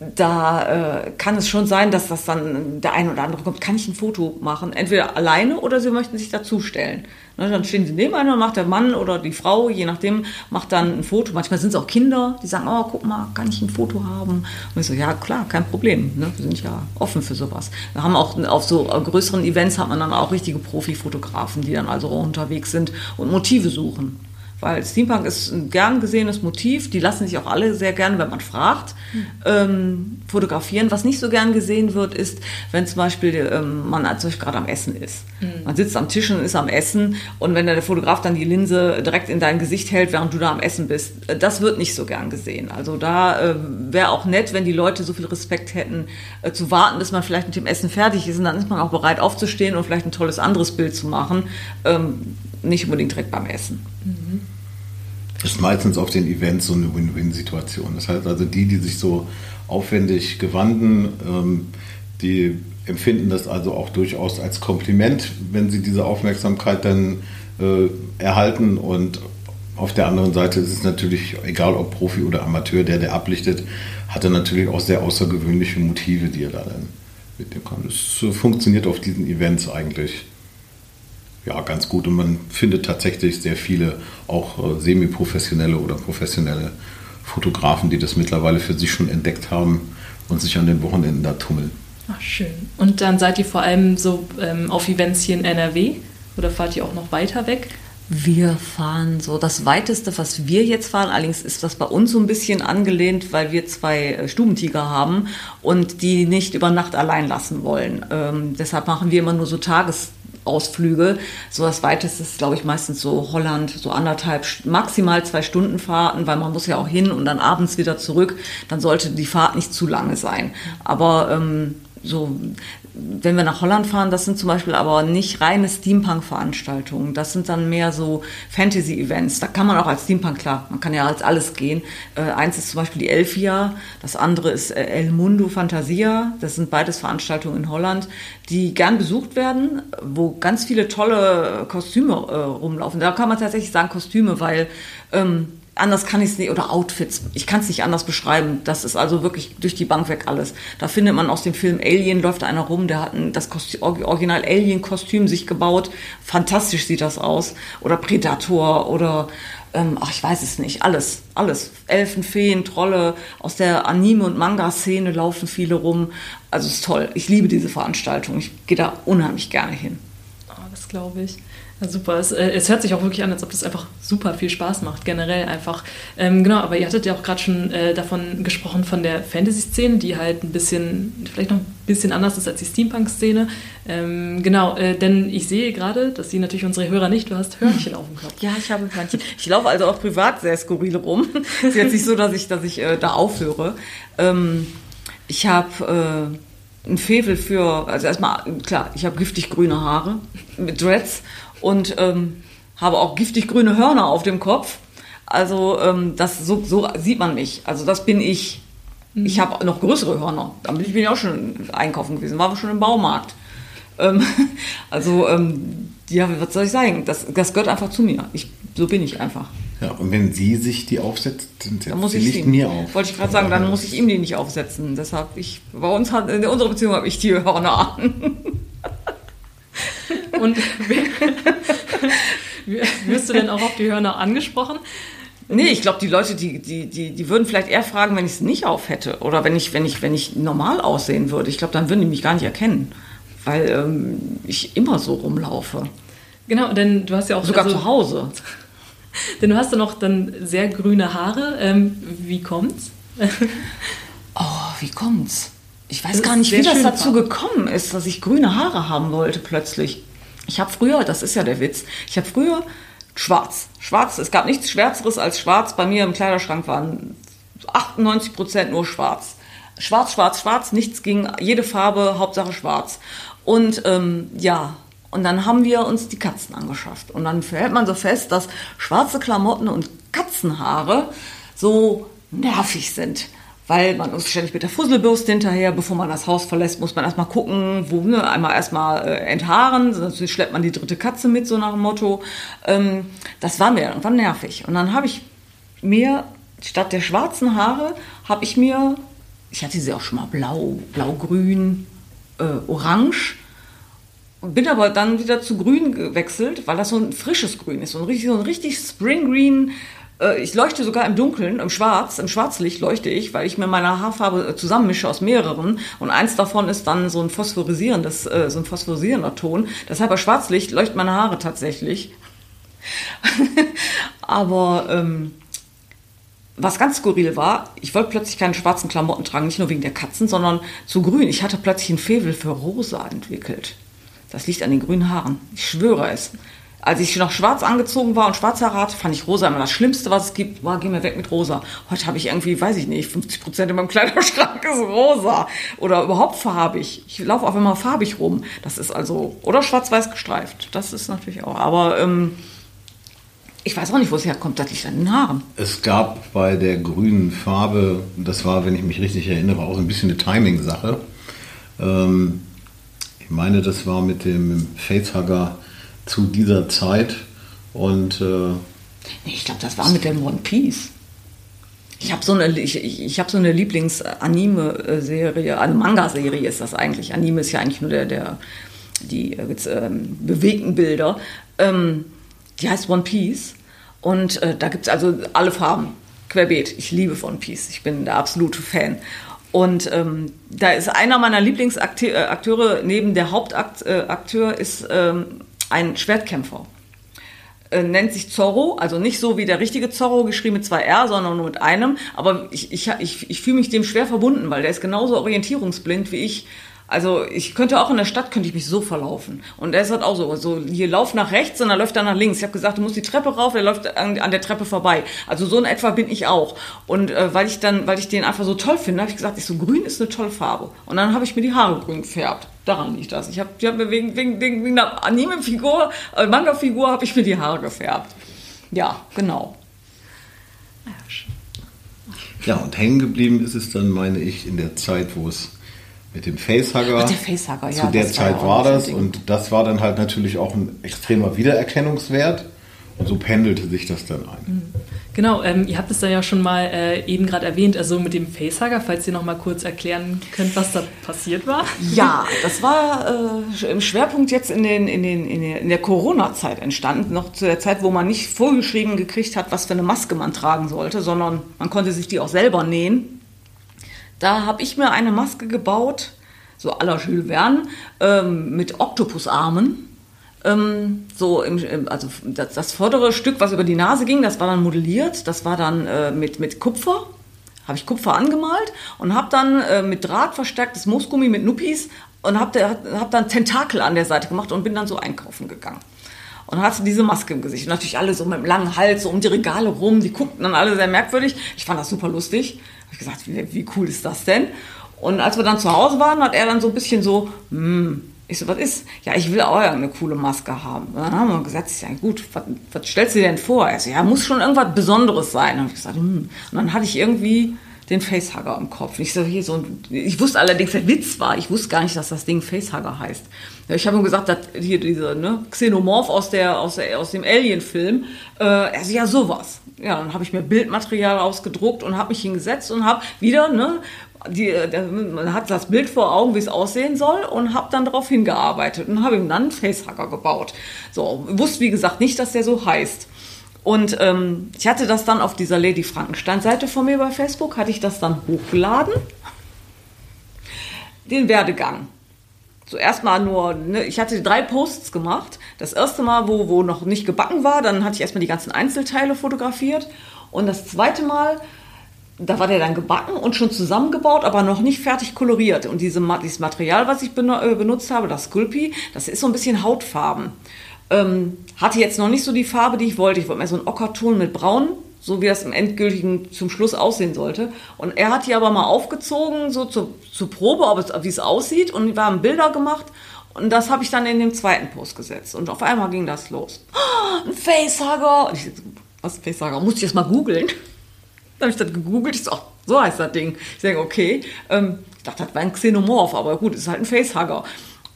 da äh, kann es schon sein, dass das dann der eine oder andere kommt, kann ich ein Foto machen? Entweder alleine oder sie möchten sich dazustellen. Ne, dann stehen sie nebeneinander, macht der Mann oder die Frau, je nachdem, macht dann ein Foto. Manchmal sind es auch Kinder, die sagen, oh, guck mal, kann ich ein Foto haben? Und ich so, ja, klar, kein Problem. Ne? Wir sind ja offen für sowas. Wir haben auch auf so größeren Events hat man dann auch richtige Profifotografen, die dann also unterwegs sind und Motive suchen weil Steampunk ist ein gern gesehenes Motiv. Die lassen sich auch alle sehr gerne, wenn man fragt, mhm. ähm, fotografieren. Was nicht so gern gesehen wird, ist, wenn zum Beispiel ähm, man zum Beispiel gerade am Essen ist. Mhm. Man sitzt am Tisch und ist am Essen und wenn der Fotograf dann die Linse direkt in dein Gesicht hält, während du da am Essen bist, äh, das wird nicht so gern gesehen. Also da äh, wäre auch nett, wenn die Leute so viel Respekt hätten, äh, zu warten, bis man vielleicht mit dem Essen fertig ist und dann ist man auch bereit aufzustehen und vielleicht ein tolles anderes Bild zu machen. Ähm, nicht unbedingt direkt beim Essen. Mhm. Das ist meistens auf den Events so eine Win-Win-Situation. Das heißt also, die, die sich so aufwendig gewanden, ähm, die empfinden das also auch durchaus als Kompliment, wenn sie diese Aufmerksamkeit dann äh, erhalten. Und auf der anderen Seite ist es natürlich, egal ob Profi oder Amateur, der, der ablichtet, hatte natürlich auch sehr außergewöhnliche Motive, die er da dann mitnehmen kann. Das funktioniert auf diesen Events eigentlich ja, ganz gut. Und man findet tatsächlich sehr viele auch äh, semi-professionelle oder professionelle Fotografen, die das mittlerweile für sich schon entdeckt haben und sich an den Wochenenden da tummeln. Ach, schön. Und dann seid ihr vor allem so ähm, auf Events hier in NRW oder fahrt ihr auch noch weiter weg? Wir fahren so das weiteste, was wir jetzt fahren. Allerdings ist das bei uns so ein bisschen angelehnt, weil wir zwei äh, Stubentiger haben und die nicht über Nacht allein lassen wollen. Ähm, deshalb machen wir immer nur so Tagesausflüge. So das weiteste ist, glaube ich, meistens so Holland, so anderthalb, maximal zwei Stunden Fahrten, weil man muss ja auch hin und dann abends wieder zurück. Dann sollte die Fahrt nicht zu lange sein. Aber ähm, so wenn wir nach Holland fahren, das sind zum Beispiel aber nicht reine Steampunk-Veranstaltungen. Das sind dann mehr so Fantasy-Events. Da kann man auch als Steampunk, klar, man kann ja als alles gehen. Äh, eins ist zum Beispiel die Elfia, das andere ist äh, El Mundo Fantasia. Das sind beides Veranstaltungen in Holland, die gern besucht werden, wo ganz viele tolle Kostüme äh, rumlaufen. Da kann man tatsächlich sagen Kostüme, weil ähm, anders kann ich es nicht, oder Outfits, ich kann es nicht anders beschreiben. Das ist also wirklich durch die Bank weg alles. Da findet man aus dem Film Alien, läuft einer rum, der hat ein, das Original Alien-Kostüm sich gebaut. Fantastisch sieht das aus. Oder Predator oder, ähm, ach, ich weiß es nicht, alles, alles. Elfen, Feen, Trolle, aus der Anime- und Manga-Szene laufen viele rum. Also es ist toll. Ich liebe diese Veranstaltung. Ich gehe da unheimlich gerne hin. Oh, das glaube ich. Super. Es, äh, es, hört sich auch wirklich an, als ob das einfach super viel Spaß macht, generell einfach. Ähm, genau, aber ihr hattet ja auch gerade schon äh, davon gesprochen, von der Fantasy-Szene, die halt ein bisschen, vielleicht noch ein bisschen anders ist als die Steampunk-Szene. Ähm, genau, äh, denn ich sehe gerade, dass sie natürlich unsere Hörer nicht, du hast Hörnchen auf dem Kopf. Ja, ich habe Hörnchen. Ich laufe also auch privat sehr skurril rum. Es ist jetzt nicht so, dass ich, dass ich äh, da aufhöre. Ähm, ich habe äh, ein Fevel für, also erstmal, klar, ich habe giftig grüne Haare mit Dreads und ähm, habe auch giftig grüne Hörner auf dem Kopf. Also ähm, das so, so sieht man mich. Also das bin ich. Mhm. Ich habe noch größere Hörner. Da bin ich auch schon einkaufen gewesen, war aber schon im Baumarkt. Ähm, [laughs] also ähm, ja, was soll ich sagen? Das, das gehört einfach zu mir. Ich, so bin ich einfach. Ja, und wenn sie sich die aufsetzt, dann, dann muss sie ich nicht mir auf. Wollte ich gerade sagen, dann muss ich ihm die nicht aufsetzen. Deshalb, ich, bei uns hat, in unserer Beziehung habe ich die Hörner an. [laughs] Und wirst du denn auch auf die Hörner angesprochen? Nee, ich glaube, die Leute, die, die, die, die würden vielleicht eher fragen, wenn ich es nicht auf hätte. Oder wenn ich, wenn ich, wenn ich normal aussehen würde. Ich glaube, dann würden die mich gar nicht erkennen. Weil ähm, ich immer so rumlaufe. Genau, denn du hast ja auch. Sogar also, zu Hause. [laughs] Denn du hast ja noch dann sehr grüne Haare. Ähm, wie kommt's? [laughs] oh, wie kommt's? Ich weiß gar nicht, wie das dazu gekommen ist, dass ich grüne Haare haben wollte plötzlich. Ich habe früher, das ist ja der Witz, ich habe früher schwarz. Schwarz, es gab nichts Schwärzeres als schwarz. Bei mir im Kleiderschrank waren 98 Prozent nur schwarz. Schwarz, schwarz, schwarz, nichts ging, jede Farbe, Hauptsache schwarz. Und ähm, ja, und dann haben wir uns die Katzen angeschafft. Und dann hält man so fest, dass schwarze Klamotten und Katzenhaare so nervig sind weil man muss ständig mit der Fusselbürste hinterher, bevor man das Haus verlässt, muss man erstmal gucken, wo, ne, einmal erstmal äh, enthaaren, sonst schleppt man die dritte Katze mit, so nach dem Motto. Ähm, das war mir irgendwann nervig. Und dann habe ich mir, statt der schwarzen Haare, habe ich mir, ich hatte sie auch schon mal blau, blau-grün, äh, orange, bin aber dann wieder zu grün gewechselt, weil das so ein frisches Grün ist, so ein richtig, so ein richtig Spring Green, ich leuchte sogar im Dunkeln, im Schwarz, im Schwarzlicht leuchte ich, weil ich mir meine Haarfarbe äh, zusammenmische aus mehreren und eins davon ist dann so ein phosphorisierendes, äh, so ein phosphorisierender Ton. Deshalb bei Schwarzlicht leuchten meine Haare tatsächlich. [laughs] Aber ähm, was ganz skurril war, ich wollte plötzlich keine schwarzen Klamotten tragen, nicht nur wegen der Katzen, sondern zu grün. Ich hatte plötzlich ein Fevel für rosa entwickelt. Das liegt an den grünen Haaren. Ich schwöre es als ich noch schwarz angezogen war und schwarzer hatte, fand ich rosa immer das Schlimmste, was es gibt. War, geh mir weg mit rosa. Heute habe ich irgendwie, weiß ich nicht, 50 Prozent in meinem Kleiderschrank ist rosa. Oder überhaupt farbig. Ich laufe auch immer farbig rum. Das ist also, oder schwarz-weiß gestreift. Das ist natürlich auch. Aber ähm, ich weiß auch nicht, wo es herkommt. Das liegt an den Haaren. Es gab bei der grünen Farbe, das war, wenn ich mich richtig erinnere, auch ein bisschen eine Timing-Sache. Ähm, ich meine, das war mit dem Facehugger zu dieser Zeit. Und äh, ich glaube, das war mit dem One Piece. Ich habe so eine, ich, ich habe so eine Lieblings-Anime-Serie, eine Manga-Serie ist das eigentlich. Anime ist ja eigentlich nur der, der die äh, ähm, bewegten Bilder. Ähm, die heißt One Piece und äh, da gibt es also alle Farben, querbeet. Ich liebe One Piece, ich bin der absolute Fan. Und ähm, da ist einer meiner Lieblingsakteure neben der Hauptakteur ist ähm, ein Schwertkämpfer. äh, nennt sich Zorro, also nicht so wie der richtige Zorro, geschrieben mit zwei R, sondern nur mit einem. Aber ich, ich, ich, ich fühle mich dem schwer verbunden, weil der ist genauso orientierungsblind wie ich. Also ich könnte auch in der Stadt, könnte ich mich so verlaufen. Und er ist halt auch so, so hier lauf nach rechts und dann läuft er nach links. Ich habe gesagt, du musst die Treppe rauf, er läuft an, an, der Treppe vorbei. Also so in etwa bin ich auch. Und äh, weil ich dann, weil ich den einfach so toll finde, habe ich gesagt, ich so grün ist eine tolle Farbe. Und dann habe ich mir die Haare grün gefärbt. Daran liegt das. Ich habe hab mir wegen, wegen, wegen, wegen einer Anime-Figur, äh, Manga-Figur habe ich mir die Haare gefärbt. Ja, genau. Ja, und hängen geblieben ist es dann, meine ich, in der Zeit, wo es mit dem Facehugger. Ach, der Facehugger, ja. Zu der Zeit war, war das und das war dann halt natürlich auch ein extremer Wiedererkennungswert und so pendelte sich das dann ein. Mhm. Genau, ähm, ihr habt es da ja schon mal äh, eben gerade erwähnt, also mit dem Facehugger, falls ihr noch mal kurz erklären könnt, was da passiert war. Ja, das war äh, im Schwerpunkt jetzt in, den, in, den, in der, in der Corona-Zeit entstanden, noch zu der Zeit, wo man nicht vorgeschrieben gekriegt hat, was für eine Maske man tragen sollte, sondern man konnte sich die auch selber nähen da habe ich mir eine Maske gebaut, so la Jules Verne, ähm, mit Oktopusarmen. Ähm, so im, also das, das, vordere Stück, was über die Nase ging, das war dann modelliert, das war dann äh, mit, mit Kupfer, habe ich Kupfer angemalt und habe dann äh, mit Draht verstärktes Moosgummi mit Nuppis und habe hab dann Tentakel an der Seite gemacht und bin dann so einkaufen gegangen. Und hatte diese Maske im Gesicht. Und natürlich alle so mit dem langen Hals, so um die Regale rum, die guckten dann alle sehr merkwürdig. Ich fand das super lustig habe ich gesagt, wie, wie, cool ist das denn? Und als wir dann zu Hause waren, hat er dann so ein bisschen so, hm, ich so, was ist? Ja, ich will auch eine coole Maske haben. Dann haben wir gesagt, ja gut, was, stellst du dir denn vor? Er so, ja, muss schon irgendwas Besonderes sein. Und, ich gesagt, hm. und dann hatte ich irgendwie den Facehugger im Kopf. Ich, so, hier so ich wusste allerdings, der Witz war, ich wusste gar nicht, dass das Ding Facehugger heißt. Ich habe ihm gesagt, dass hier dieser ne, Xenomorph aus, der, aus, der, aus dem Alien-Film, äh, er so, ja, sowas. Ja, dann habe ich mir Bildmaterial ausgedruckt und habe mich hingesetzt und habe wieder, ne, die, der, man hat das Bild vor Augen, wie es aussehen soll und habe dann darauf hingearbeitet und habe ihm dann einen Facehugger gebaut. So, wusste wie gesagt nicht, dass der so heißt. Und ähm, ich hatte das dann auf dieser Lady Frankenstein-Seite von mir bei Facebook, hatte ich das dann hochgeladen. Den Werdegang. Zuerst mal nur, ne, ich hatte drei Posts gemacht. Das erste Mal, wo, wo noch nicht gebacken war, dann hatte ich erstmal die ganzen Einzelteile fotografiert. Und das zweite Mal, da war der dann gebacken und schon zusammengebaut, aber noch nicht fertig koloriert. Und diese, dieses Material, was ich äh, benutzt habe, das Sculpey, das ist so ein bisschen Hautfarben. Ähm, hatte jetzt noch nicht so die Farbe, die ich wollte. Ich wollte mir so einen Ockerton mit Braun, so wie das im endgültigen zum Schluss aussehen sollte. Und er hat die aber mal aufgezogen, so zur, zur Probe, wie es aussieht. Und wir haben Bilder gemacht. Und das habe ich dann in den zweiten Post gesetzt. Und auf einmal ging das los. Oh, ein Facehugger! Ich, was Facehugger? Musste ich erst mal googeln. Dann habe ich das gegoogelt. Ich so, ach, so heißt das Ding. Ich denke, okay. Ähm, ich dachte, das war ein Xenomorph, aber gut, ist halt ein Facehugger.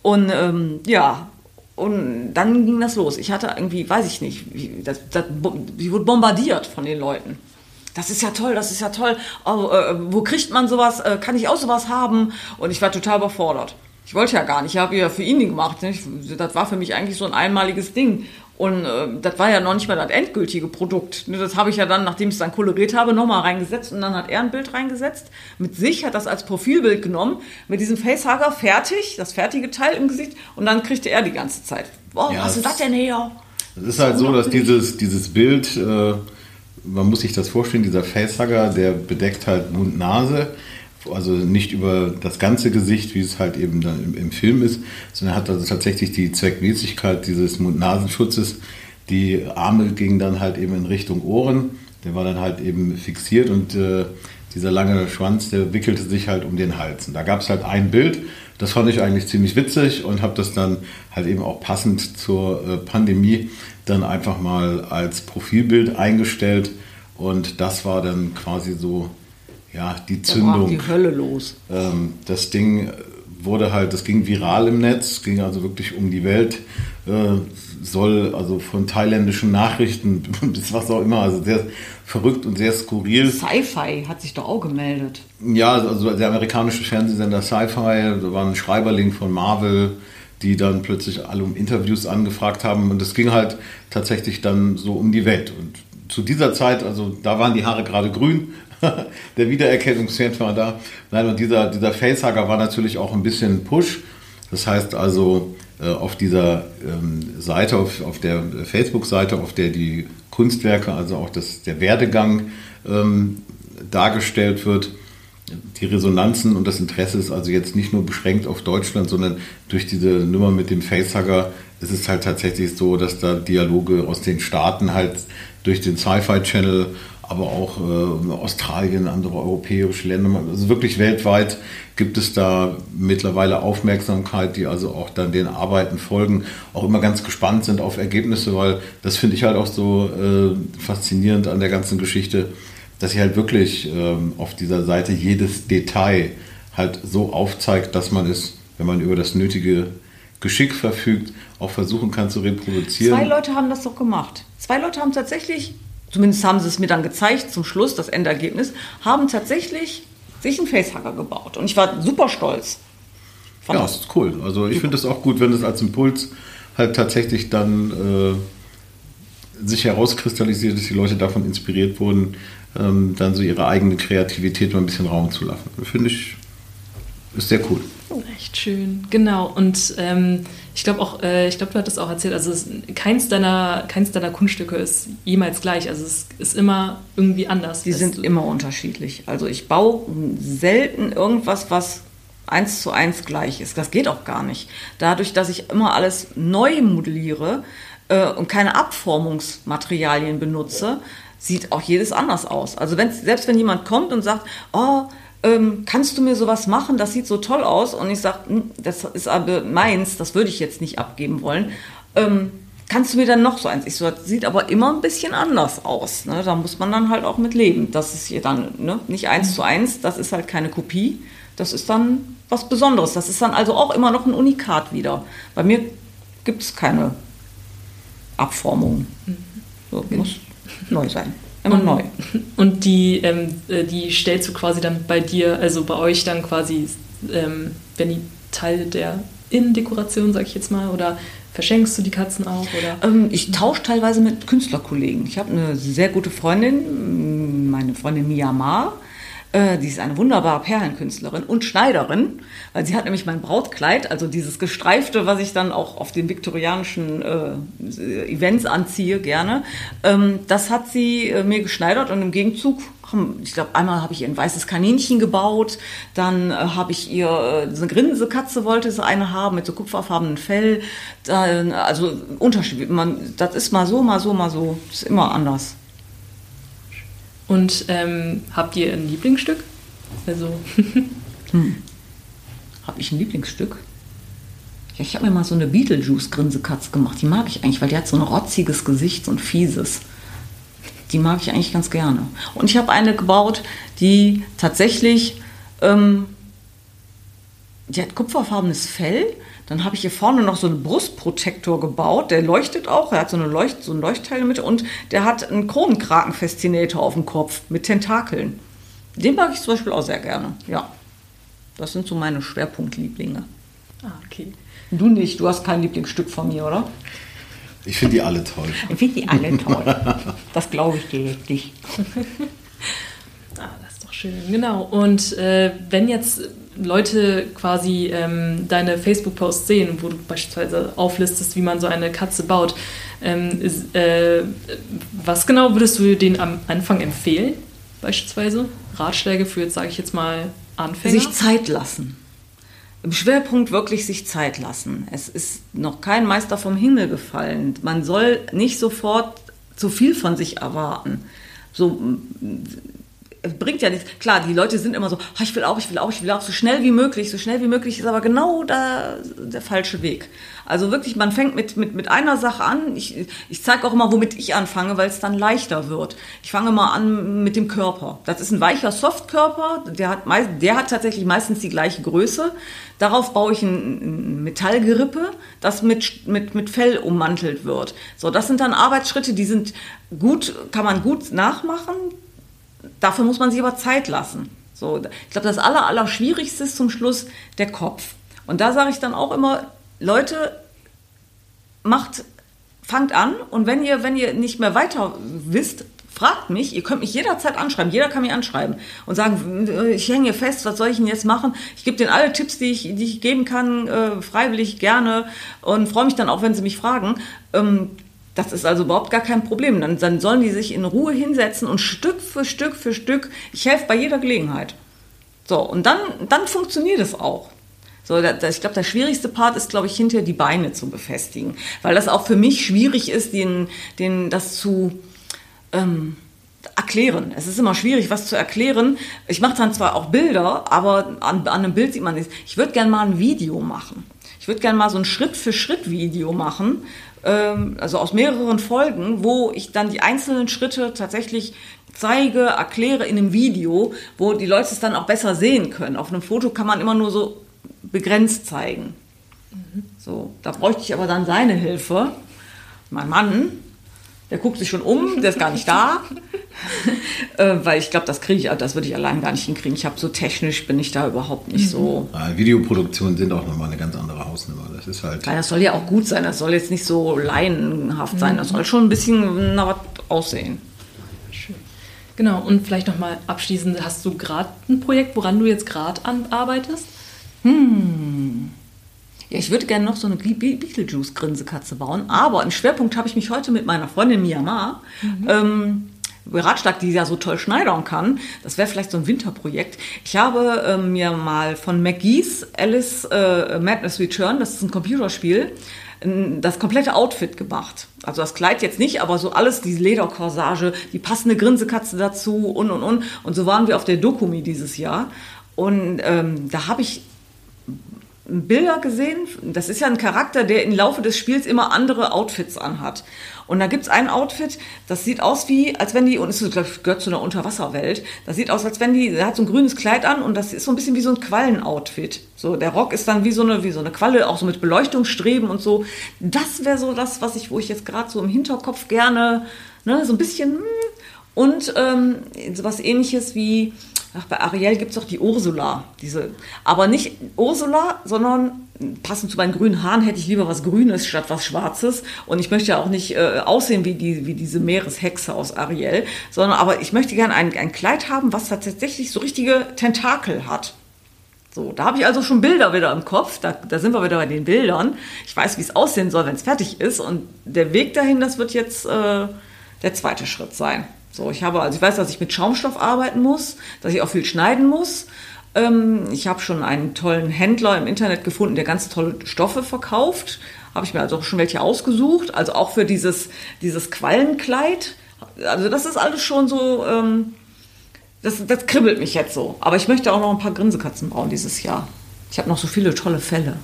Und ähm, ja, und dann ging das los. Ich hatte irgendwie, weiß ich nicht, das, das, ich wurde bombardiert von den Leuten. Das ist ja toll, das ist ja toll. Oh, äh, wo kriegt man sowas? Äh, kann ich auch sowas haben? Und ich war total überfordert. Ich wollte ja gar nicht. Ich habe ja für ihn gemacht. Ne? das war für mich eigentlich so ein einmaliges Ding. Und äh, das war ja noch nicht mal das endgültige Produkt. Ne, das habe ich ja dann, nachdem ich es dann koloriert habe, nochmal reingesetzt und dann hat er ein Bild reingesetzt. Mit sich hat das als Profilbild genommen, mit diesem Facehugger fertig, das fertige Teil im Gesicht und dann kriegte er die ganze Zeit. Boah, ja, was ist das denn hier? Es ist halt so, dass dieses, dieses Bild, äh, man muss sich das vorstellen, dieser Facehugger, der bedeckt halt Mund, Nase also nicht über das ganze Gesicht, wie es halt eben dann im, im Film ist, sondern hat also tatsächlich die Zweckmäßigkeit dieses Mund-Nasenschutzes. Die Arme gingen dann halt eben in Richtung Ohren, der war dann halt eben fixiert und äh, dieser lange Schwanz, der wickelte sich halt um den Hals. Und da gab es halt ein Bild, das fand ich eigentlich ziemlich witzig und habe das dann halt eben auch passend zur äh, Pandemie dann einfach mal als Profilbild eingestellt. Und das war dann quasi so ja, die Zündung. die Hölle los. Ähm, das Ding wurde halt, das ging viral im Netz, ging also wirklich um die Welt, äh, soll also von thailändischen Nachrichten [laughs] bis was auch immer, also sehr verrückt und sehr skurril. Sci-Fi hat sich doch auch gemeldet. Ja, also der amerikanische Fernsehsender Sci-Fi, da war ein Schreiberling von Marvel, die dann plötzlich alle um Interviews angefragt haben und es ging halt tatsächlich dann so um die Welt und zu dieser Zeit, also da waren die Haare gerade grün, [laughs] der Wiedererkennungswert war da. Nein, und dieser, dieser Facehugger war natürlich auch ein bisschen Push, Das heißt also, äh, auf dieser ähm, Seite, auf, auf der Facebook-Seite, auf der die Kunstwerke, also auch das, der Werdegang ähm, dargestellt wird, die Resonanzen und das Interesse ist also jetzt nicht nur beschränkt auf Deutschland, sondern durch diese Nummer mit dem Facehugger ist es halt tatsächlich so, dass da Dialoge aus den Staaten halt durch den Sci-Fi Channel, aber auch äh, Australien, andere europäische Länder, also wirklich weltweit gibt es da mittlerweile Aufmerksamkeit, die also auch dann den Arbeiten folgen, auch immer ganz gespannt sind auf Ergebnisse, weil das finde ich halt auch so äh, faszinierend an der ganzen Geschichte dass sie halt wirklich ähm, auf dieser Seite jedes Detail halt so aufzeigt, dass man es, wenn man über das nötige Geschick verfügt, auch versuchen kann zu reproduzieren. Zwei Leute haben das doch gemacht. Zwei Leute haben tatsächlich, zumindest haben sie es mir dann gezeigt zum Schluss, das Endergebnis, haben tatsächlich sich einen Facehugger gebaut. Und ich war super stolz. ja, das ist cool. Also ich finde es auch gut, wenn es als Impuls halt tatsächlich dann äh, sich herauskristallisiert, dass die Leute davon inspiriert wurden, ähm, dann so ihre eigene Kreativität mal ein bisschen Raum zu lassen. Finde ich, ist sehr cool. Echt schön, genau. Und ähm, ich glaube auch, äh, ich glaube, du hattest auch erzählt, also es, keins, deiner, keins deiner Kunststücke ist jemals gleich. Also es ist immer irgendwie anders. Die sind immer unterschiedlich. Also ich baue selten irgendwas, was eins zu eins gleich ist. Das geht auch gar nicht. Dadurch, dass ich immer alles neu modelliere äh, und keine Abformungsmaterialien benutze, sieht auch jedes anders aus. Also wenn, selbst wenn jemand kommt und sagt, oh, ähm, kannst du mir sowas machen, das sieht so toll aus und ich sage, hm, das ist aber meins, das würde ich jetzt nicht abgeben wollen, ähm, kannst du mir dann noch so eins? Ich so, das sieht aber immer ein bisschen anders aus. Ne? Da muss man dann halt auch mit leben. Das ist hier dann ne? nicht eins zu eins, das ist halt keine Kopie, das ist dann was Besonderes. Das ist dann also auch immer noch ein Unikat wieder. Bei mir gibt es keine Abformung. Mhm. So, muss neu sein. Immer und, neu. Und die, ähm, äh, die stellst du quasi dann bei dir, also bei euch dann quasi, ähm, wenn die Teil der Innendekoration, sag ich jetzt mal, oder verschenkst du die Katzen auch? Oder? Ähm, ich tausche teilweise mit Künstlerkollegen. Ich habe eine sehr gute Freundin, meine Freundin Mia Ma, äh, die ist eine wunderbare Perlenkünstlerin und Schneiderin, weil sie hat nämlich mein Brautkleid, also dieses gestreifte, was ich dann auch auf den viktorianischen äh, Events anziehe, gerne. Ähm, das hat sie äh, mir geschneidert und im Gegenzug ich glaube, einmal habe ich ihr ein weißes Kaninchen gebaut, dann äh, habe ich ihr äh, eine Grinsekatze wollte sie eine haben mit so kupferfarbenen Fell. Dann, also Unterschied. Man, das ist mal so, mal so, mal so. Ist immer anders. Und ähm, habt ihr ein Lieblingsstück? Also. [laughs] hm. Habe ich ein Lieblingsstück? Ja, ich habe mir mal so eine Beetlejuice-Grinsekatze gemacht. Die mag ich eigentlich, weil die hat so ein rotziges Gesicht, so ein fieses. Die mag ich eigentlich ganz gerne. Und ich habe eine gebaut, die tatsächlich, ähm, die hat kupferfarbenes Fell dann habe ich hier vorne noch so einen Brustprotektor gebaut, der leuchtet auch, er hat so, eine Leucht, so ein Leuchtteil Mitte und der hat einen Kronenkrakenfaszinator auf dem Kopf mit Tentakeln. Den mag ich zum Beispiel auch sehr gerne, ja. Das sind so meine Schwerpunktlieblinge. Ah, okay. Du nicht, du hast kein Lieblingsstück von mir, oder? Ich finde die alle toll. Ich finde die alle toll. Das glaube ich dir nicht. [laughs] ah, das ist doch schön. Genau. Und äh, wenn jetzt Leute quasi ähm, deine Facebook-Posts sehen, wo du beispielsweise auflistest, wie man so eine Katze baut, ähm, äh, was genau würdest du denen am Anfang empfehlen, beispielsweise? Ratschläge für, sage ich jetzt mal, Anfänger? Sich Zeit lassen. Im Schwerpunkt wirklich sich Zeit lassen. Es ist noch kein Meister vom Himmel gefallen. Man soll nicht sofort zu viel von sich erwarten. So bringt ja nichts. Klar, die Leute sind immer so, oh, ich will auch, ich will auch, ich will auch, so schnell wie möglich, so schnell wie möglich ist aber genau da der falsche Weg. Also wirklich, man fängt mit, mit, mit einer Sache an. Ich, ich zeige auch immer, womit ich anfange, weil es dann leichter wird. Ich fange mal an mit dem Körper. Das ist ein weicher Softkörper, der hat, meist, der hat tatsächlich meistens die gleiche Größe. Darauf baue ich ein, ein Metallgerippe, das mit, mit, mit Fell ummantelt wird. So, das sind dann Arbeitsschritte, die sind gut, kann man gut nachmachen Dafür muss man sich aber Zeit lassen. So, ich glaube, das Aller, Aller ist zum Schluss der Kopf. Und da sage ich dann auch immer, Leute, macht, fangt an und wenn ihr, wenn ihr nicht mehr weiter wisst, fragt mich, ihr könnt mich jederzeit anschreiben, jeder kann mich anschreiben und sagen, ich hänge fest, was soll ich denn jetzt machen? Ich gebe denen alle Tipps, die ich, die ich geben kann, äh, freiwillig, gerne und freue mich dann auch, wenn sie mich fragen. Ähm, das ist also überhaupt gar kein Problem. Dann, dann sollen die sich in Ruhe hinsetzen und Stück für Stück für Stück, ich helfe bei jeder Gelegenheit. So, und dann, dann funktioniert es auch. So, ich glaube, der schwierigste Part ist, glaube ich, hinterher die Beine zu befestigen, weil das auch für mich schwierig ist, den, den, das zu ähm, erklären. Es ist immer schwierig, was zu erklären. Ich mache dann zwar auch Bilder, aber an, an einem Bild sieht man nichts. Ich würde gerne mal ein Video machen. Ich würde gerne mal so ein Schritt-für-Schritt-Video machen, ähm, also aus mehreren Folgen, wo ich dann die einzelnen Schritte tatsächlich zeige, erkläre in einem Video, wo die Leute es dann auch besser sehen können. Auf einem Foto kann man immer nur so begrenzt zeigen. Mhm. So, da bräuchte ich aber dann seine Hilfe. Mein Mann, der guckt sich schon um, der ist gar nicht da. [laughs] äh, weil ich glaube, das kriege ich, das würde ich allein gar nicht hinkriegen. Ich habe so technisch bin ich da überhaupt nicht so. Ja, mhm. Videoproduktionen sind auch nochmal eine ganz andere Hausnummer. Das ist halt. Ja, das soll ja auch gut sein. Das soll jetzt nicht so laienhaft sein. Das soll schon ein bisschen nach was aussehen. Schön. Genau, und vielleicht nochmal abschließend, hast du gerade ein Projekt, woran du jetzt gerade arbeitest? Hm. Ja, ich würde gerne noch so eine Beetlejuice-Grinsekatze bauen, aber einen Schwerpunkt habe ich mich heute mit meiner Freundin Miyama mhm. ähm, beratschlagt, die ja so toll schneidern kann. Das wäre vielleicht so ein Winterprojekt. Ich habe äh, mir mal von McGee's Alice äh, Madness Return, das ist ein Computerspiel, das komplette Outfit gemacht. Also das Kleid jetzt nicht, aber so alles, diese Lederkorsage, die passende Grinsekatze dazu und und und. Und so waren wir auf der Dokumi dieses Jahr. Und ähm, da habe ich Bilder gesehen. Das ist ja ein Charakter, der im Laufe des Spiels immer andere Outfits anhat. Und da gibt's ein Outfit, das sieht aus wie, als wenn die, und es gehört zu einer Unterwasserwelt, das sieht aus, als wenn die, der hat so ein grünes Kleid an und das ist so ein bisschen wie so ein Quallenoutfit. So, der Rock ist dann wie so eine, wie so eine Qualle, auch so mit Beleuchtungsstreben und so. Das wäre so das, was ich, wo ich jetzt gerade so im Hinterkopf gerne, ne, so ein bisschen, hm, und ähm, sowas ähnliches wie, Ach, bei Ariel gibt es auch die Ursula. Diese, aber nicht Ursula, sondern passend zu meinen grünen Haaren hätte ich lieber was Grünes statt was Schwarzes. Und ich möchte ja auch nicht äh, aussehen wie, die, wie diese Meereshexe aus Ariel, sondern aber ich möchte gerne ein, ein Kleid haben, was tatsächlich so richtige Tentakel hat. So, da habe ich also schon Bilder wieder im Kopf. Da, da sind wir wieder bei den Bildern. Ich weiß, wie es aussehen soll, wenn es fertig ist. Und der Weg dahin, das wird jetzt äh, der zweite Schritt sein. So, ich habe, also ich weiß, dass ich mit Schaumstoff arbeiten muss, dass ich auch viel schneiden muss. Ähm, ich habe schon einen tollen Händler im Internet gefunden, der ganz tolle Stoffe verkauft. Habe ich mir also schon welche ausgesucht, also auch für dieses, dieses Quallenkleid. Also das ist alles schon so, ähm, das, das kribbelt mich jetzt so. Aber ich möchte auch noch ein paar Grinsekatzen bauen dieses Jahr. Ich habe noch so viele tolle Fälle.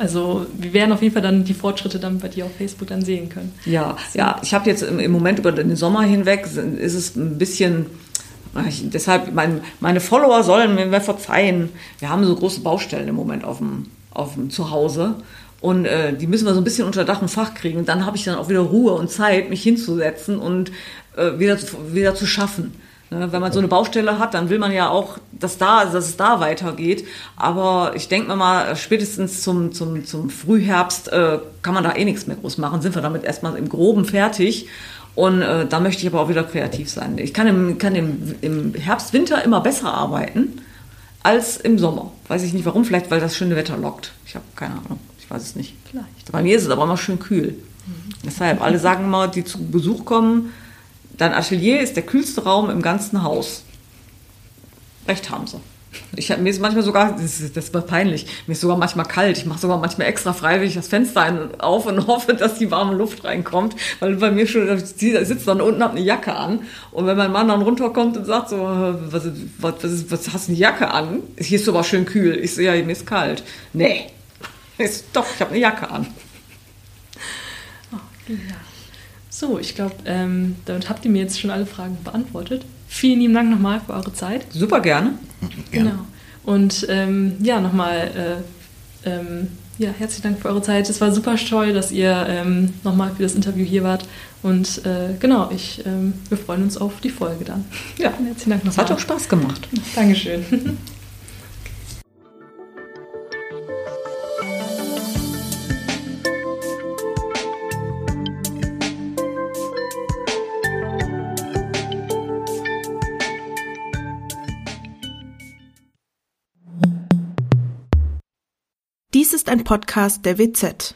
Also wir werden auf jeden Fall dann die Fortschritte dann bei dir auf Facebook dann sehen können. Ja, ja. Ich habe jetzt im, Moment über den Sommer hinweg ist es ein bisschen ich, deshalb mein, meine Follower sollen mir verzeihen. Wir haben so große Baustellen im Moment auf dem, auf dem Zuhause. Und äh, die müssen wir so ein bisschen unter Dach und Fach kriegen. Dann habe ich dann auch wieder Ruhe und Zeit, mich hinzusetzen und äh, wieder, wieder zu schaffen. Ne, wenn man so eine Baustelle hat, dann will man ja auch, dass, da, dass es da weitergeht. Aber ich denke mir mal, spätestens zum, zum, zum Frühherbst äh, kann man da eh nichts mehr groß machen. Sind wir damit erstmal im Groben fertig. Und äh, da möchte ich aber auch wieder kreativ sein. Ich kann im, kann im, im Herbst, Winter immer besser arbeiten als im Sommer. Weiß ich nicht warum, vielleicht weil das schöne Wetter lockt. Ich habe keine Ahnung, ich weiß es nicht. Vielleicht. Bei mir ist es aber immer schön kühl. Mhm. Deshalb, alle sagen immer, die zu Besuch kommen, Dein Atelier ist der kühlste Raum im ganzen Haus. Recht haben sie. Ich, mir ist manchmal sogar, das, das war peinlich, mir ist sogar manchmal kalt. Ich mache sogar manchmal extra freiwillig das Fenster auf und [laughs] hoffe, dass die warme Luft reinkommt. Weil bei mir schon, ich sitze dann unten, habe eine Jacke an. Und wenn mein Mann dann runterkommt und sagt so, was, was, was, was hast du eine Jacke an? Hier ist aber schön kühl. Ich so, ja, mir ist kalt. Nee, [laughs] ist, doch, ich habe eine Jacke an. Oh, ja. So, ich glaube, ähm, damit habt ihr mir jetzt schon alle Fragen beantwortet. Vielen lieben Dank nochmal für eure Zeit. Super gerne. Genau. Und ähm, ja, nochmal äh, ähm, ja, herzlichen Dank für eure Zeit. Es war super toll, dass ihr ähm, nochmal für das Interview hier wart. Und äh, genau, ich, ähm, wir freuen uns auf die Folge dann. Ja, herzlichen Dank nochmal. Es hat auch Spaß gemacht. Dankeschön. [laughs] ein Podcast der WZ.